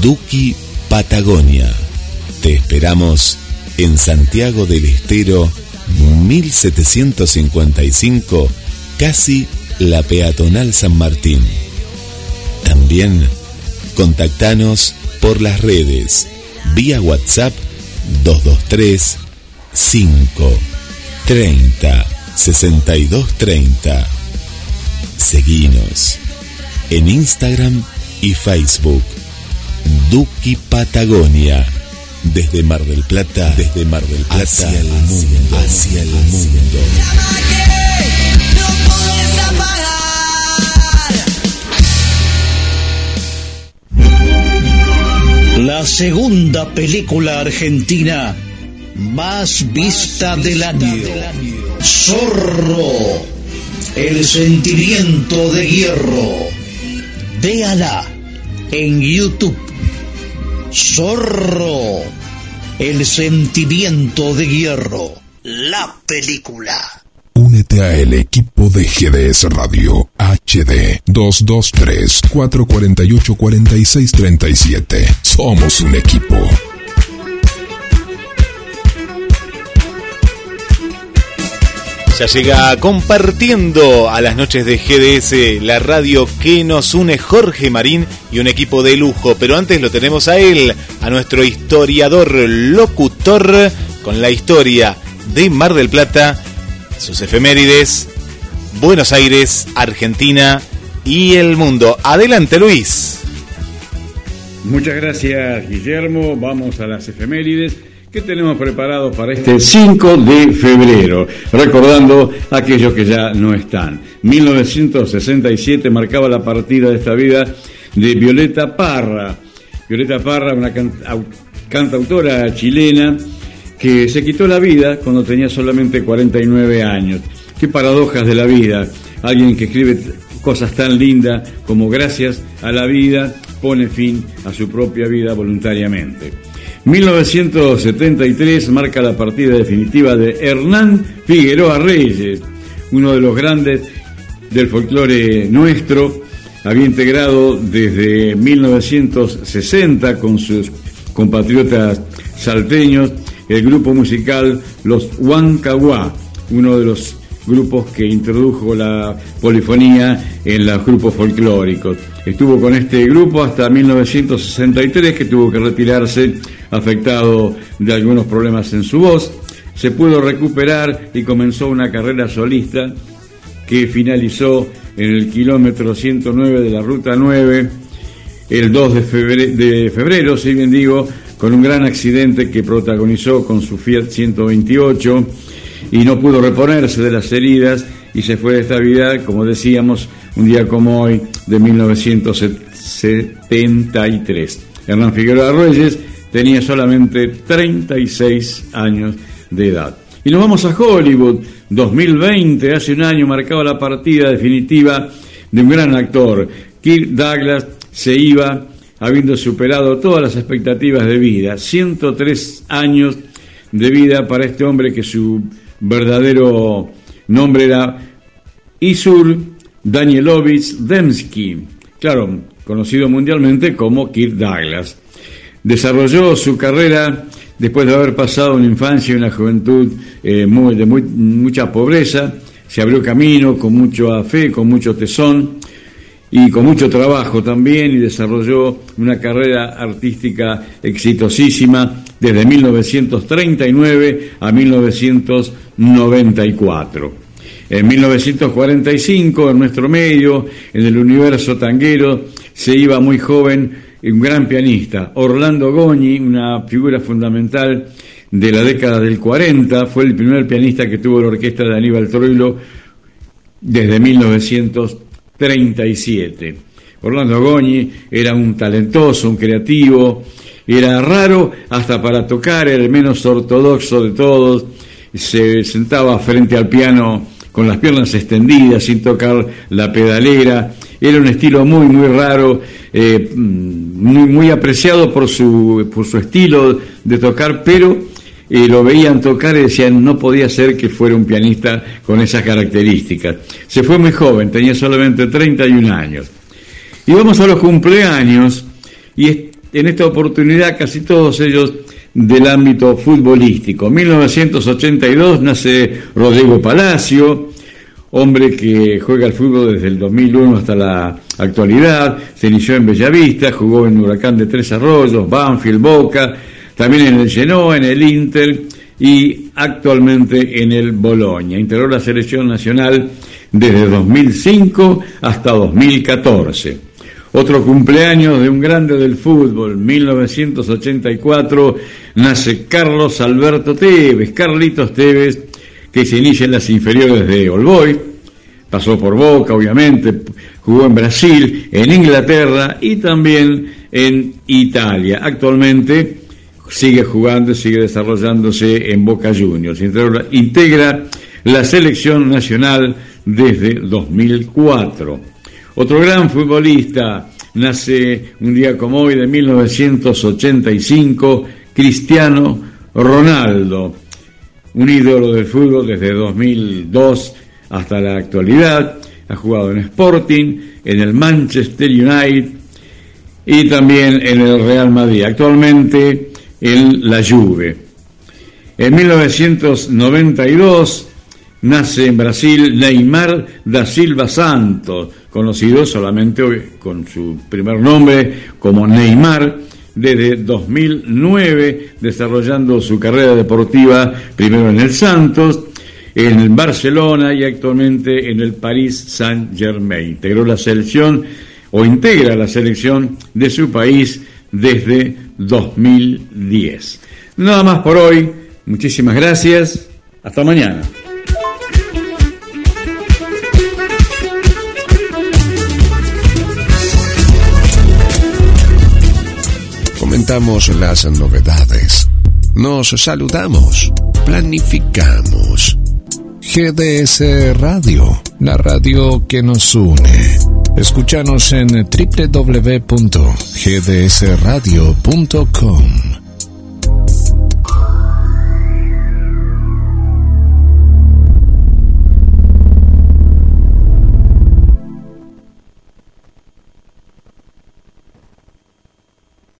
Duki Patagonia. Te esperamos en Santiago del Estero 1755, casi la peatonal San Martín. También contactanos por las redes vía WhatsApp 223 5 30 62 30. Seguinos en Instagram y Facebook. Duki Patagonia. Desde Mar del Plata, desde Mar del Plata hacia el mundo, hacia el mundo. La segunda película argentina más vista del año. Zorro. El sentimiento de hierro. Véala en YouTube. Zorro. El sentimiento de hierro. La película. Únete a el equipo de GDS Radio HD 223 448 4637. Somos un equipo. Ya llega compartiendo a las noches de GDS la radio que nos une Jorge Marín y un equipo de lujo. Pero antes lo tenemos a él, a nuestro historiador locutor con la historia de Mar del Plata, sus efemérides, Buenos Aires, Argentina y el mundo. Adelante Luis. Muchas gracias Guillermo, vamos a las efemérides. ¿Qué tenemos preparado para este 5 de febrero? Recordando a aquellos que ya no están. 1967 marcaba la partida de esta vida de Violeta Parra. Violeta Parra, una can- au- cantautora chilena que se quitó la vida cuando tenía solamente 49 años. Qué paradojas de la vida. Alguien que escribe cosas tan lindas como gracias a la vida pone fin a su propia vida voluntariamente. 1973 marca la partida definitiva de Hernán Figueroa Reyes, uno de los grandes del folclore nuestro. Había integrado desde 1960 con sus compatriotas salteños el grupo musical Los Huancahuá, uno de los grupos que introdujo la polifonía en los grupos folclóricos. Estuvo con este grupo hasta 1963, que tuvo que retirarse afectado de algunos problemas en su voz. Se pudo recuperar y comenzó una carrera solista que finalizó en el kilómetro 109 de la Ruta 9 el 2 de febrero, si bien digo, con un gran accidente que protagonizó con su Fiat 128 y no pudo reponerse de las heridas y se fue de esta vida, como decíamos, un día como hoy de 1973. Hernán Figueroa Reyes tenía solamente 36 años de edad. Y nos vamos a Hollywood, 2020, hace un año marcaba la partida definitiva de un gran actor. Kirk Douglas se iba habiendo superado todas las expectativas de vida. 103 años de vida para este hombre que su verdadero nombre era Isur Danielovich Demsky, claro, conocido mundialmente como Kirk Douglas. Desarrolló su carrera después de haber pasado una infancia y una juventud eh, muy, de muy, mucha pobreza, se abrió camino con mucha fe, con mucho tesón y con mucho trabajo también y desarrolló una carrera artística exitosísima desde 1939 a 1994. En 1945, en nuestro medio, en el universo tanguero, se iba muy joven un gran pianista, Orlando Goñi, una figura fundamental de la década del 40, fue el primer pianista que tuvo la orquesta de Aníbal Troilo desde 1937. Orlando Goñi era un talentoso, un creativo, era raro hasta para tocar, el menos ortodoxo de todos, se sentaba frente al piano con las piernas extendidas, sin tocar la pedalera, era un estilo muy, muy raro, eh, muy, muy apreciado por su, por su estilo de tocar, pero eh, lo veían tocar y decían no podía ser que fuera un pianista con esas características. Se fue muy joven, tenía solamente 31 años. Y vamos a los cumpleaños, y en esta oportunidad casi todos ellos del ámbito futbolístico. En 1982 nace Rodrigo Palacio, hombre que juega al fútbol desde el 2001 hasta la actualidad, se inició en Bellavista, jugó en Huracán de Tres Arroyos, Banfield, Boca, también en el Genoa, en el Inter y actualmente en el Boloña. Integró la selección nacional desde 2005 hasta 2014. Otro cumpleaños de un grande del fútbol, 1984, nace Carlos Alberto Tevez, Carlitos Tevez, que se inicia en las inferiores de Olboy, pasó por Boca, obviamente, jugó en Brasil, en Inglaterra y también en Italia. Actualmente sigue jugando, sigue desarrollándose en Boca Juniors. Integra la selección nacional desde 2004. Otro gran futbolista nace un día como hoy de 1985, Cristiano Ronaldo un ídolo del fútbol desde 2002 hasta la actualidad. Ha jugado en Sporting, en el Manchester United y también en el Real Madrid. Actualmente en la Juve. En 1992 nace en Brasil Neymar da Silva Santos, conocido solamente con su primer nombre como Neymar, desde 2009, desarrollando su carrera deportiva primero en el Santos, en el Barcelona y actualmente en el Paris Saint-Germain. Integró la selección o integra la selección de su país desde 2010. Nada más por hoy. Muchísimas gracias. Hasta mañana. Las novedades. Nos saludamos, planificamos. GDS Radio, la radio que nos une. Escúchanos en www.gdsradio.com.